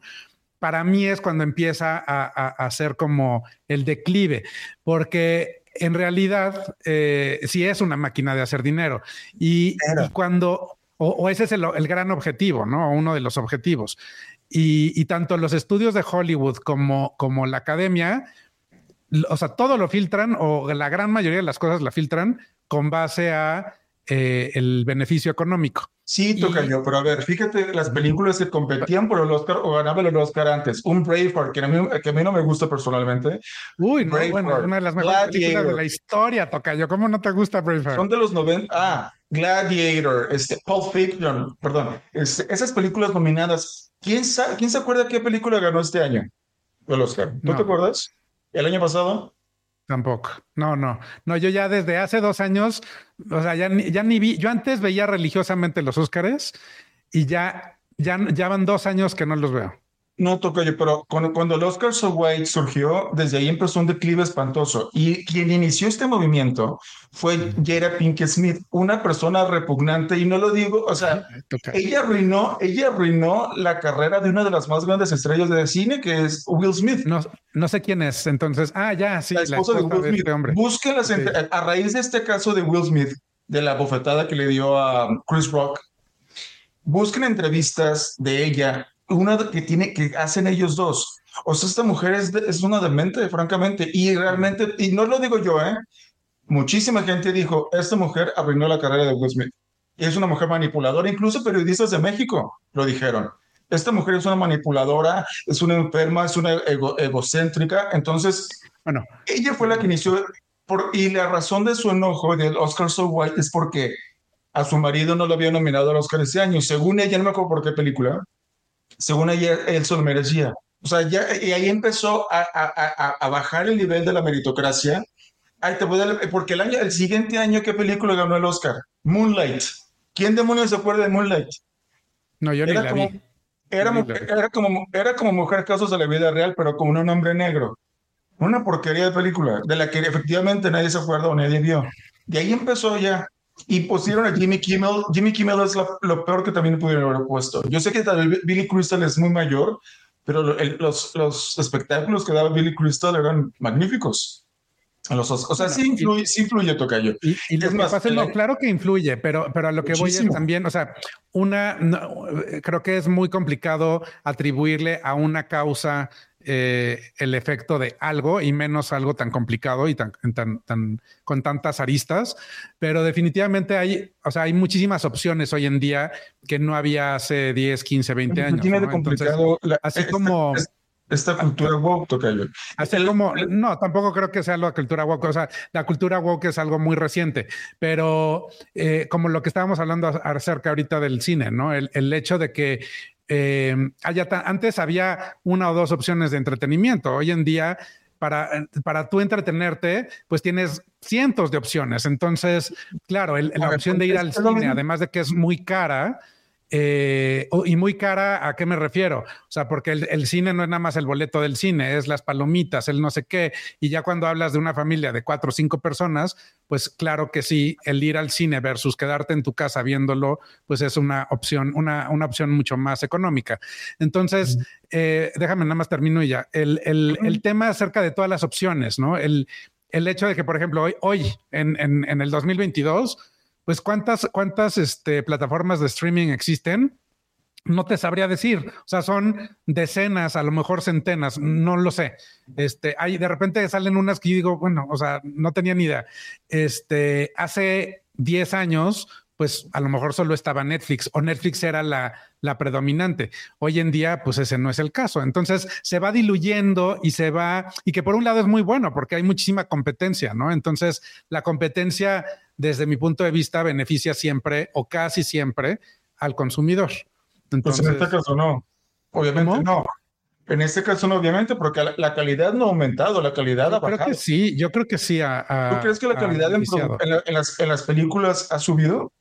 para mí es cuando empieza a, ser como el declive, porque en realidad eh, sí es una máquina de hacer dinero. Y, cuando, o, ese es el, gran objetivo, ¿no? Uno de los objetivos. Y, y, tanto los estudios de Hollywood como, como la academia, o sea, todo lo filtran o la gran mayoría de las cosas la filtran con base a eh, el beneficio económico. Sí, toca yo, pero a ver, fíjate, las películas que competían por el Oscar o ganaban el Oscar antes. Un Braveheart, que a mí, que a mí no me gusta personalmente. Uy, no, bueno, una de las mejores películas de la historia, toca yo. ¿Cómo no te gusta Braveheart? Son de los 90. Ah, Gladiator, este, Pulp Fiction, perdón. Este, esas películas nominadas. ¿Quién, sabe, ¿Quién se acuerda qué película ganó este año? El Oscar. ¿No, te acuerdas? ¿El año pasado? Tampoco. No, no. No, yo ya desde hace dos años, o sea, ya, ya ni vi, yo antes veía religiosamente los Óscares y ya, ya, ya van dos años que no los veo. No toca yo, pero cuando, cuando el Oscar So White surgió, desde ahí empezó un declive espantoso. Y quien inició este movimiento fue Jada Pinkett Smith, una persona repugnante, y no lo digo, o sea, ella arruinó, ella arruinó la carrera de una de las más grandes estrellas de cine, que es Will Smith. No, no sé quién es, entonces, ah, ya, sí, la esposa, de Will Smith. Este a raíz de este caso de Will Smith, de la bofetada que le dio a Chris Rock, busquen entrevistas de ella una que tiene que hacen ellos dos. O sea, esta mujer es, es una demente, francamente, y realmente, y no lo digo yo, ¿eh? Muchísima gente dijo, esta mujer arruinó la carrera de Will Smith. Y es una mujer manipuladora, incluso periodistas de México lo dijeron. Esta mujer es una manipuladora, es una enferma, es una egocéntrica. Entonces, bueno, ella fue la que inició, por, y la razón de su enojo del Oscar So White es porque a su marido no lo había nominado al Oscar ese año. Según ella, no me acuerdo por qué película, según ella, él se lo merecía. O sea, ya, y ahí empezó a, a, a, bajar el nivel de la meritocracia. Ay, te voy a porque el año, el siguiente año, ¿qué película ganó el Oscar? Moonlight. ¿Quién demonios se acuerda de Moonlight? No, yo era ni la como, vi. Era, era, como, era como mujer casos de la vida real, pero como un hombre negro. Una porquería de película, de la que efectivamente nadie se acuerda o nadie vio. De ahí empezó ya y pusieron a Jimmy Kimmel. Jimmy Kimmel es lo, peor que también pudieron haber puesto. Yo sé que Billy Crystal es muy mayor, pero los, los espectáculos que daba Billy Crystal eran magníficos. los, o sea, sí influye, sí influye Tocayo. Y, y lo que pasa, no, claro que influye, pero, pero a lo que voy es también, o sea, una, creo que es muy complicado atribuirle a una causa eh, el efecto de algo y menos algo tan complicado y tan, tan, tan, con tantas aristas, pero definitivamente hay, o sea, hay muchísimas opciones hoy en día que no había hace 10, 15, 20 años. Tiene de complicado así como... Esta, cultura woke, Tocayo. Así como, no, tampoco creo que sea la cultura woke, o sea, la cultura woke es algo muy reciente, pero eh, como lo que estábamos hablando acerca ahorita del cine, ¿no? El, el hecho de que eh, antes había una o dos opciones de entretenimiento. Hoy en día, para, para tú entretenerte, pues tienes cientos de opciones. Entonces, claro, la opción de ir al cine, además de que es muy cara, eh, y muy cara, ¿a qué me refiero? O sea, porque el, cine no es nada más el boleto del cine, es las palomitas, el no sé qué. Y ya cuando hablas de una familia de cuatro o cinco personas, pues claro que sí, el ir al cine versus quedarte en tu casa viéndolo, pues es una opción, una, una opción mucho más económica. Entonces, eh, déjame nada más termino y ya. El, el, el, tema acerca de todas las opciones, ¿no? El, el hecho de que, por ejemplo, hoy, hoy en, en, en el 2022, pues cuántas, cuántas este, plataformas de streaming existen. No te sabría decir, o sea, son decenas, a lo mejor centenas, no lo sé. Este, hay de repente salen unas que digo, bueno, o sea, no tenía ni idea. Este, hace 10 años, pues a lo mejor solo estaba Netflix o Netflix era la, la, predominante. Hoy en día, pues ese no es el caso. Entonces se va diluyendo y se va, y que por un lado es muy bueno porque hay muchísima competencia, ¿no? Entonces la competencia desde mi punto de vista, beneficia siempre o casi siempre al consumidor. Entonces, pues en este caso no. Obviamente no. En este caso no, obviamente, porque la, calidad no ha aumentado, la calidad ha bajado. Creo que sí, yo creo que sí. ¿Tú crees que la calidad en, las, en las películas ha subido?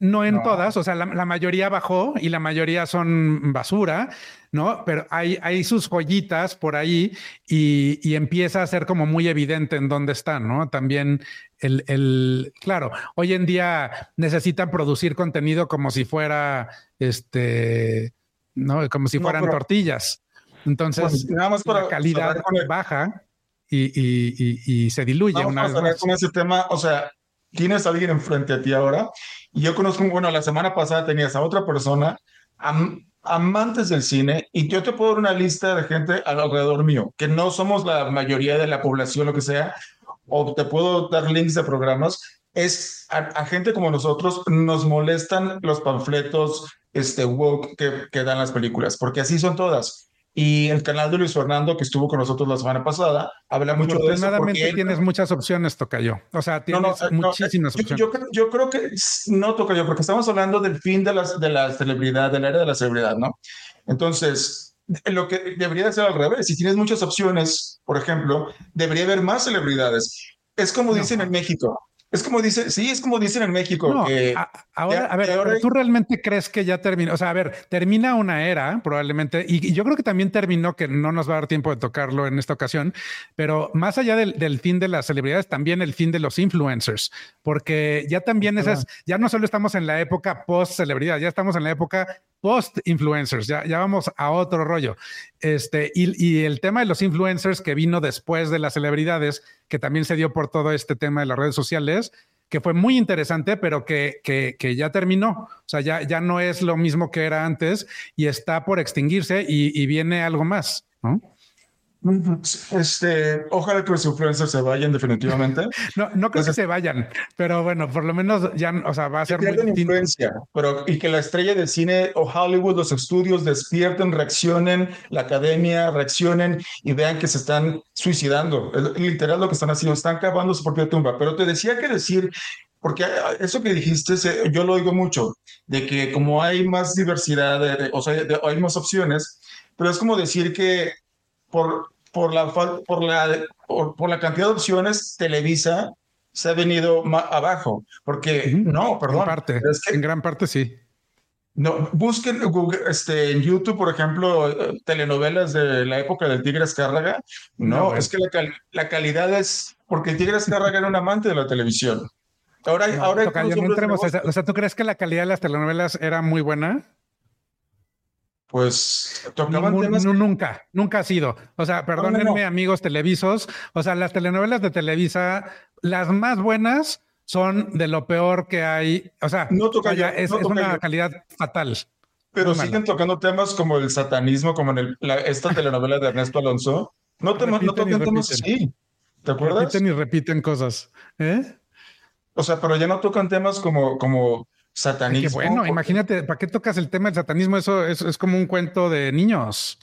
No en todas, o sea, la, mayoría bajó y la mayoría son basura, ¿no? Pero hay, hay sus joyitas por ahí y, empieza a ser como muy evidente en dónde están, ¿no? También el, el, claro, hoy en día necesitan producir contenido como si fuera, este, ¿no? Como si fueran tortillas. Entonces, pues, para, la calidad baja y, y, se diluye una vez con ese tema, o sea, tienes a alguien enfrente a ti ahora. Y yo conozco, bueno, la semana pasada tenías a otra persona, amantes del cine, y yo te puedo dar una lista de gente alrededor mío, que no somos la mayoría de la población, lo que sea, o te puedo dar links de programas. Es a, gente como nosotros nos molestan los panfletos este woke que, que dan las películas, porque así son todas y el canal de Luis Fernando, que estuvo con nosotros la semana pasada, habla mucho de eso. Porque tienes muchas opciones, Tocayo. O sea, tienes eh, muchísimas opciones. Yo, yo, creo que no, Tocayo, porque estamos hablando del fin de, las, de la celebridad, de la era de la celebridad, ¿no? Entonces, lo que debería ser al revés. Si tienes muchas opciones, por ejemplo, debería haber más celebridades. Es como dicen en México, es como dice, sí, es como dicen en México. ahora, a ver, ¿tú realmente crees que ya terminó? O sea, a ver, termina una era probablemente, y, yo creo que también terminó, que no nos va a dar tiempo de tocarlo en esta ocasión, pero más allá del, fin de las celebridades, también el fin de los influencers, porque ya también esas, ya no solo estamos en la época post celebridad, ya estamos en la época post influencers, ya, ya vamos a otro rollo. Este, y, y, el tema de los influencers que vino después de las celebridades, que también se dio por todo este tema de las redes sociales, que fue muy interesante, pero que, que, que ya terminó. O sea, ya, ya no es lo mismo que era antes y está por extinguirse y, y viene algo más, ¿no? Este, ojalá que los influencers se vayan definitivamente. no, no creo que se vayan, pero bueno, por lo menos ya, o sea, va a ser muy influencia, pero y que la estrella de cine o Hollywood, los estudios despierten, reaccionen, la academia reaccionen y vean que se están suicidando. Literal lo que están haciendo, están cavando su propia tumba. Pero te decía que decir porque eso que dijiste, yo lo oigo mucho, de que como hay más diversidad, o sea, hay más opciones, pero es como decir que por, por, la, por, la, por, la cantidad de opciones, Televisa se ha venido abajo. Porque, no, perdón. En, parte, en gran parte sí. No, busquen este, en YouTube, por ejemplo, eh, telenovelas de la época del Tigre Escárraga. No, es que la, la, calidad es porque el Tigre Escárraga era un amante de la televisión. Ahora, ahora o sea, ¿tú crees que la calidad de las telenovelas era muy buena? Pues tocaban temas. Nunca, nunca ha sido. O sea, perdónenme, amigos televisos. O sea, las telenovelas de Televisa, las más buenas son de lo peor que hay. O sea, no toca ya, es, una calidad fatal. Pero siguen tocando temas como el satanismo, como en esta telenovela de Ernesto Alonso. No, te, no tocan temas así. ¿Te acuerdas? Repiten y repiten cosas. ¿eh? O sea, pero ya no tocan temas como, como satanismo. bueno, imagínate, ¿para qué tocas el tema del satanismo? Eso, es como un cuento de niños.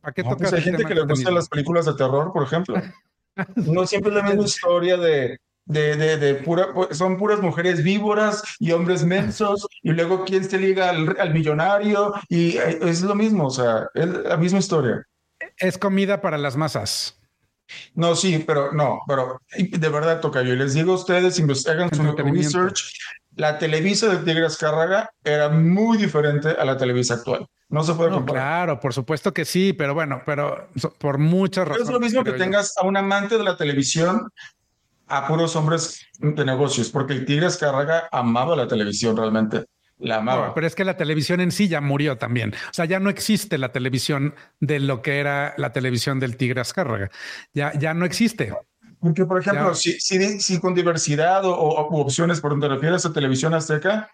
¿Para qué pues tocas hay gente que le gusta las películas de terror, por ejemplo. no siempre es la misma historia de, de, de, de, pura, son puras mujeres víboras y hombres mensos, y luego quién se liga al, al millonario, y eh, es lo mismo, o sea, es la misma historia. Es comida para las masas. No, sí, pero no, pero de verdad, toca yo les digo a ustedes, hagan su research, la Televisa de Tigres Cárraga era muy diferente a la Televisa actual. No se puede comparar. claro, por supuesto que sí, pero bueno, pero por muchas razones. es lo mismo que tengas a un amante de la televisión a puros hombres de negocios, porque el Tigres Cárraga amaba la televisión realmente. La amaba. pero es que la televisión en sí ya murió también. O sea, ya no existe la televisión de lo que era la televisión del Tigre Azcárraga. Ya, ya no existe. Porque, por ejemplo, si, si, con diversidad o, opciones por donde refieres a televisión azteca,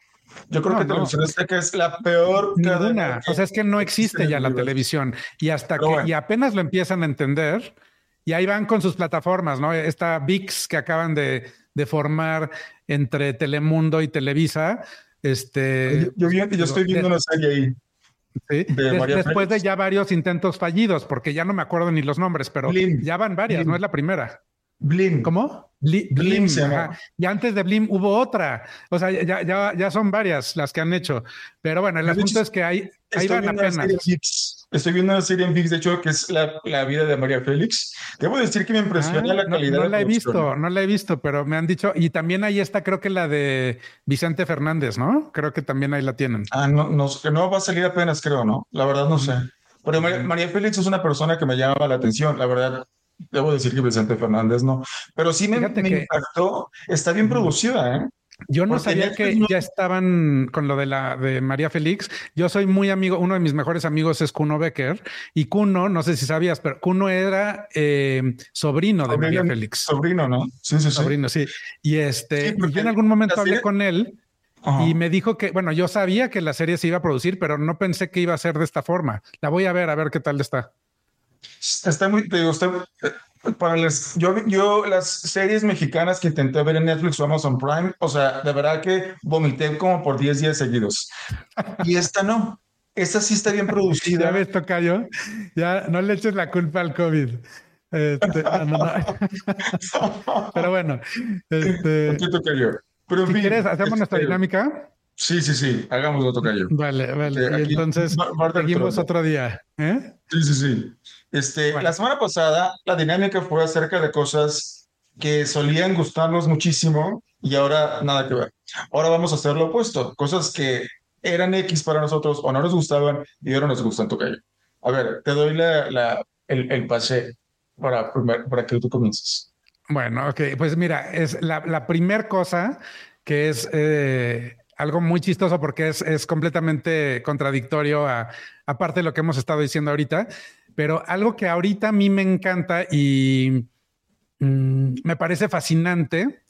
yo creo que Televisión Azteca es la peor Ninguna. O sea, es que no existe ya la televisión. Y hasta que y apenas lo empiezan a entender, y ahí van con sus plataformas, ¿no? Esta VIX que acaban de, de formar entre Telemundo y Televisa, este, yo, yo, estoy viendo una serie ahí. Sí. después de ya varios intentos fallidos, porque ya no me acuerdo ni los nombres, pero ya van varias, no es la primera. Blim. ¿Cómo? Blim. y antes de Blim hubo otra. O sea, ya, ya, ya son varias las que han hecho. Pero bueno, el asunto es que hay, ahí van apenas. Estoy viendo una serie en VIX, de hecho, que es la, la vida de María Félix. Debo decir que me impresiona ah, la calidad. No, no la he visto, no la he visto, pero me han dicho, y también ahí está, creo que la de Vicente Fernández, ¿no? Creo que también ahí la tienen. Ah, no, no, no va a salir apenas, creo, ¿no? La verdad no sé. Pero María, Félix es una persona que me llama la atención, la verdad. Debo decir que Vicente Fernández no. Pero sí me, me impactó. Está bien producida, ¿eh? Yo no sabía que ya estaban con lo de la de María Félix. Yo soy muy amigo, uno de mis mejores amigos es Kuno Becker y Kuno, no sé si sabías, pero Kuno era eh, sobrino de María Félix. Sobrino, ¿no? Sí, sí, sí. Sobrino, sí. Y este, yo en algún momento hablé con él y me dijo que, bueno, yo sabía que la serie se iba a producir, pero no pensé que iba a ser de esta forma. La voy a ver, a ver qué tal está. Está muy, te digo, está, para las, yo, yo las series mexicanas que intenté ver en Netflix o Amazon Prime, o sea, de verdad que vomité como por 10 días seguidos. Y esta no. Esta sí está bien producida. Ya ves, Tocayo. Ya no le eches la culpa al COVID. Este, Pero bueno. Este, Pero si quieres, hacemos nuestra este, dinámica. Sí, sí, sí. Hagámoslo, Tocayo. Vale, vale. y entonces seguimos otro día. ¿eh? Sí, sí, sí. Este, La semana pasada la dinámica fue acerca de cosas que solían gustarnos muchísimo y ahora nada que ver. Ahora vamos a hacer lo opuesto, cosas que eran X para nosotros o no nos gustaban y ahora nos gustan tocayo. A ver, te doy la, la, el, el, pase para, para que tú comiences. Bueno, ok, pues mira, es la, la primer cosa que es eh, algo muy chistoso porque es, es completamente contradictorio a, aparte de lo que hemos estado diciendo ahorita, pero algo que ahorita a mí me encanta y mm, me parece fascinante,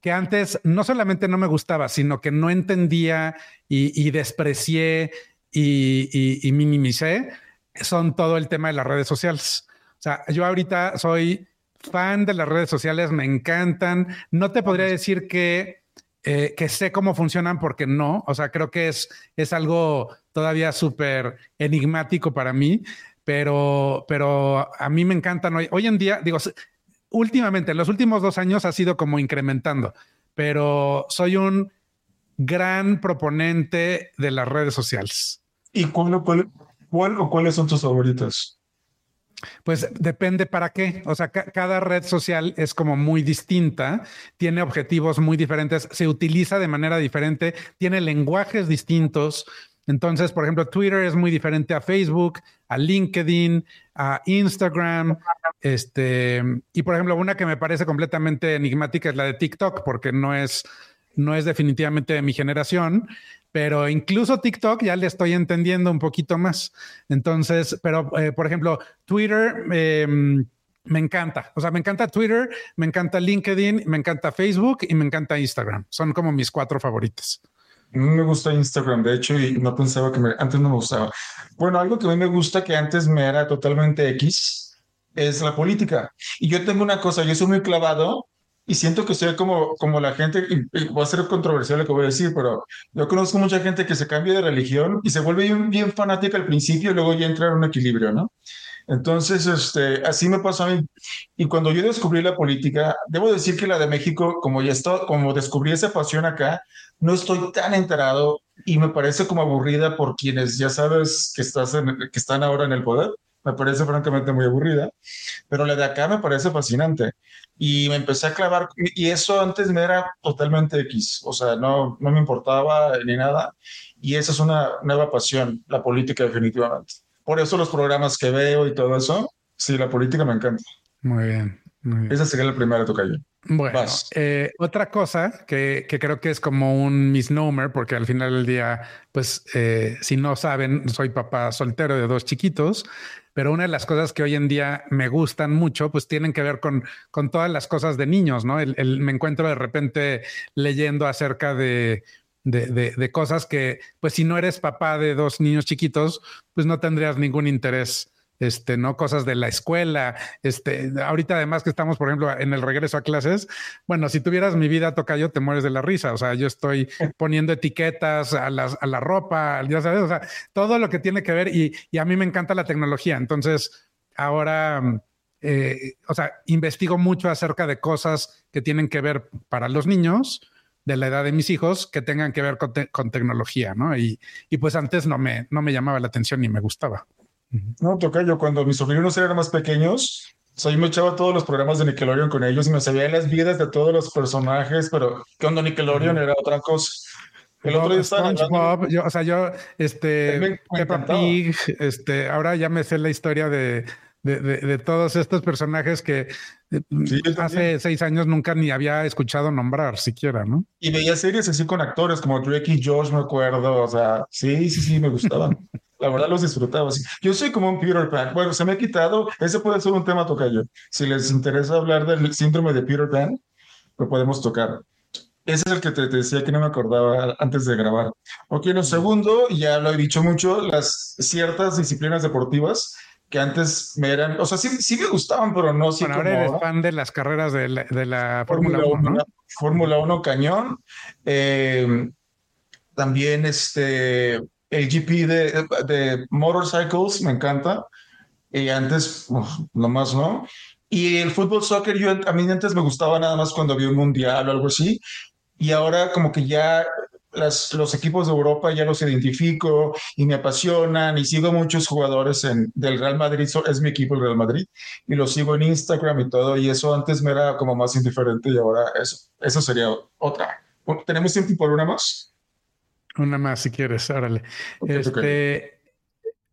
que antes no solamente no me gustaba, sino que no entendía y, desprecié y, y, minimicé, son todo el tema de las redes sociales. O sea, yo ahorita soy fan de las redes sociales, me encantan. No te podría decir que, eh, que sé cómo funcionan porque no. O sea, creo que es, es algo todavía súper enigmático para mí, pero, pero a mí me encantan hoy. Hoy en día, digo, últimamente, en los últimos dos años ha sido como incrementando, pero soy un gran proponente de las redes sociales. ¿Y cuál, cuál, o cuáles son tus favoritas? Pues depende para qué. O sea, cada red social es como muy distinta, tiene objetivos muy diferentes, se utiliza de manera diferente, tiene lenguajes distintos. Entonces, por ejemplo, Twitter es muy diferente a Facebook, a LinkedIn, a Instagram. Este, y por ejemplo, una que me parece completamente enigmática es la de TikTok, porque no es, no es definitivamente de mi generación, pero incluso TikTok ya le estoy entendiendo un poquito más. Entonces, pero eh, por ejemplo, Twitter em, me encanta. O sea, me encanta Twitter, me encanta LinkedIn, me encanta Facebook y me encanta Instagram. Son como mis cuatro favoritos. Me gusta Instagram, de hecho, y no pensaba que me, antes no me gustaba. Bueno, algo que a mí me gusta que antes me era totalmente X es la política. Y yo tengo una cosa, yo soy muy clavado y siento que soy como, como la gente, y, va a ser controversial lo que voy a decir, pero yo conozco mucha gente que se cambia de religión y se vuelve bien, bien fanática al principio y luego ya entra en un equilibrio, ¿no? Entonces, este, así me pasó a mí. Y cuando yo descubrí la política, debo decir que la de México, como ya está, como descubrí esa pasión acá, no estoy tan enterado y me parece como aburrida por quienes ya sabes que, que están ahora en el poder. Me parece francamente muy aburrida, pero la de acá me parece fascinante y me empecé a clavar, y eso antes me era totalmente X, o sea, no, no me importaba ni nada, y esa es una nueva pasión, la política definitivamente. Por eso los programas que veo y todo eso, sí, la política me encanta. Muy bien. Muy bien. Esa sería la primera tocayo. Bueno, eh, otra cosa que, que, creo que es como un misnomer, porque al final del día, pues eh, si no saben, soy papá soltero de dos chiquitos pero una de las cosas que hoy en día me gustan mucho, pues tienen que ver con, con todas las cosas de niños, ¿no? El, me encuentro de repente leyendo acerca de, de, de, cosas que, pues si no eres papá de dos niños chiquitos, pues no tendrías ningún interés este, ¿no? Cosas de la escuela, este, ahorita además que estamos, por ejemplo, en el regreso a clases, bueno, si tuvieras mi vida toca yo, te mueres de la risa, o sea, yo estoy poniendo etiquetas a, las, a la ropa, ya sabes, o sea, todo lo que tiene que ver y, y a mí me encanta la tecnología, entonces ahora... Eh, o sea, investigo mucho acerca de cosas que tienen que ver para los niños de la edad de mis hijos que tengan que ver con, con tecnología, ¿no? Y, y, pues antes no me, no me llamaba la atención ni me gustaba. No, toca yo cuando mis sobrinos eran más pequeños, soy me echaba todos los programas de Nickelodeon con ellos y me sabía las vidas de todos los personajes, pero cuando Nickelodeon era otra cosa. El otro día estaba yo, o sea, yo, este, Peppa Pig, este, ahora ya me sé la historia de, de, de, todos estos personajes que eh, hace seis años nunca ni había escuchado nombrar siquiera, ¿no? Y veía series así con actores como Drake y Josh, me acuerdo, o sea, sí, sí, sí, me gustaban. La verdad los disfrutaba. Yo soy como un Peter Pan. Bueno, se me ha quitado. Ese puede ser un tema tocayo. Si les interesa hablar del síndrome de Peter Pan, lo podemos tocar. Ese es el que te, decía que no me acordaba antes de grabar. Ok, lo segundo, ya lo he dicho mucho, las ciertas disciplinas deportivas que antes me eran, o sea, sí, sí me gustaban, pero no sí bueno, ahora eres fan de las carreras de la, Fórmula 1, ¿no? Fórmula 1 cañón. Eh, también este, el GP de, de motorcycles me encanta. Y antes, nomás no. Y el fútbol soccer, yo a mí antes me gustaba nada más cuando había un mundial o algo así. Y ahora como que ya las, los equipos de Europa ya los identifico y me apasionan y sigo muchos jugadores en, del Real Madrid, es mi equipo el Real Madrid, y lo sigo en Instagram y todo, y eso antes me era como más indiferente y ahora eso, eso sería otra. ¿Tenemos tiempo por una más? Una más, si quieres, órale. este,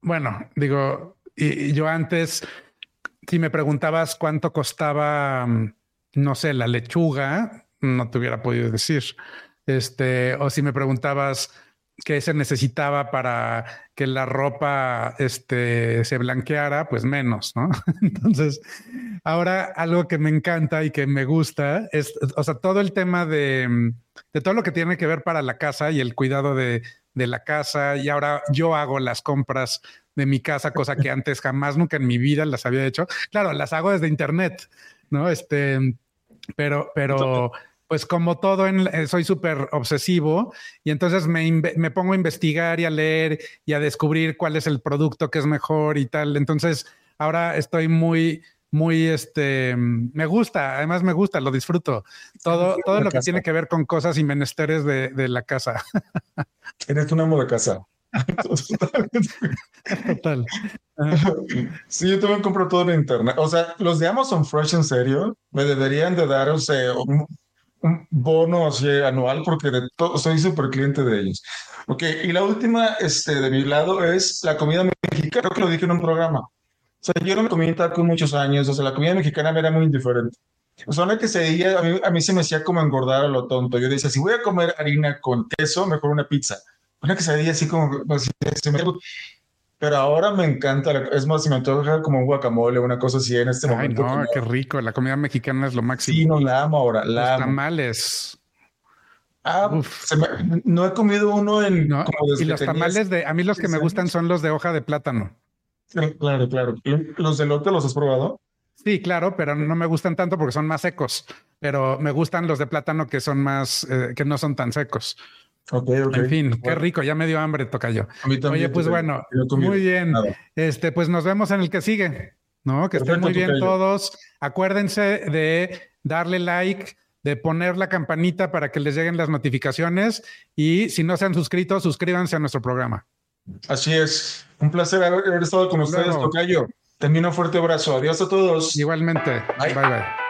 bueno, digo, y, yo antes, si me preguntabas cuánto costaba, mm, no sé, la lechuga, no te hubiera podido decir. Este, o si me preguntabas qué se necesitaba para que la ropa este, se blanqueara, pues menos, ¿no? Entonces, ahora algo que me encanta y que me gusta es, o sea, todo el tema de de todo lo que tiene que ver para la casa y el cuidado de, la casa. Y ahora yo hago las compras de mi casa, cosa que antes jamás, nunca en mi vida las había hecho. Claro, las hago desde internet, ¿no? Este, pero, pero pues como todo, en, eh, soy súper obsesivo y entonces me, me, pongo a investigar y a leer y a descubrir cuál es el producto que es mejor y tal. Entonces ahora estoy muy muy, este, me gusta, además me gusta, lo disfruto. Todo, todo lo que tiene que ver con cosas y menesteres de, de la casa. Eres un amo de casa. Total. Sí, yo también compro todo en internet. O sea, los de Amazon Fresh, en serio, me deberían de dar, o sea, un, bono anual porque de soy súper cliente de ellos. Ok, y la última este, de mi lado es la comida mexicana. Creo que lo dije en un programa. O sea, yo no me comía taco muchos años, o sea, la comida mexicana me era muy indiferente. O sea, una que se veía, a mí, a mí se me hacía como engordar a lo tonto. Yo decía, si voy a comer harina con queso, mejor una pizza. una quesadilla así como, pues, pero ahora me encanta, es más, si me antoja como un guacamole, una cosa así en este Ay, momento. no, qué rico, la comida mexicana es lo máximo. Sí, no la amo ahora, la Los tamales. Ah, no he comido uno en. y los tamales de. A mí los que me gustan son los de hoja de plátano. Claro, claro. ¿Los de lote los has probado? Sí, claro, pero no me gustan tanto porque son más secos. Pero me gustan los de plátano que son más, eh, que no son tan secos. Ok, ok. En fin, qué rico, ya me dio hambre, tocayo. A mí también. Oye, pues bueno, muy bien. Este, pues nos vemos en el que sigue. ¿No? Que estén muy bien todos. Acuérdense de darle like, de poner la campanita para que les lleguen las notificaciones y si no se han suscrito, suscríbanse a nuestro programa. Así es. Un placer haber, estado con ustedes, Tocayo. También un fuerte abrazo. Adiós a todos. Igualmente. bye. bye.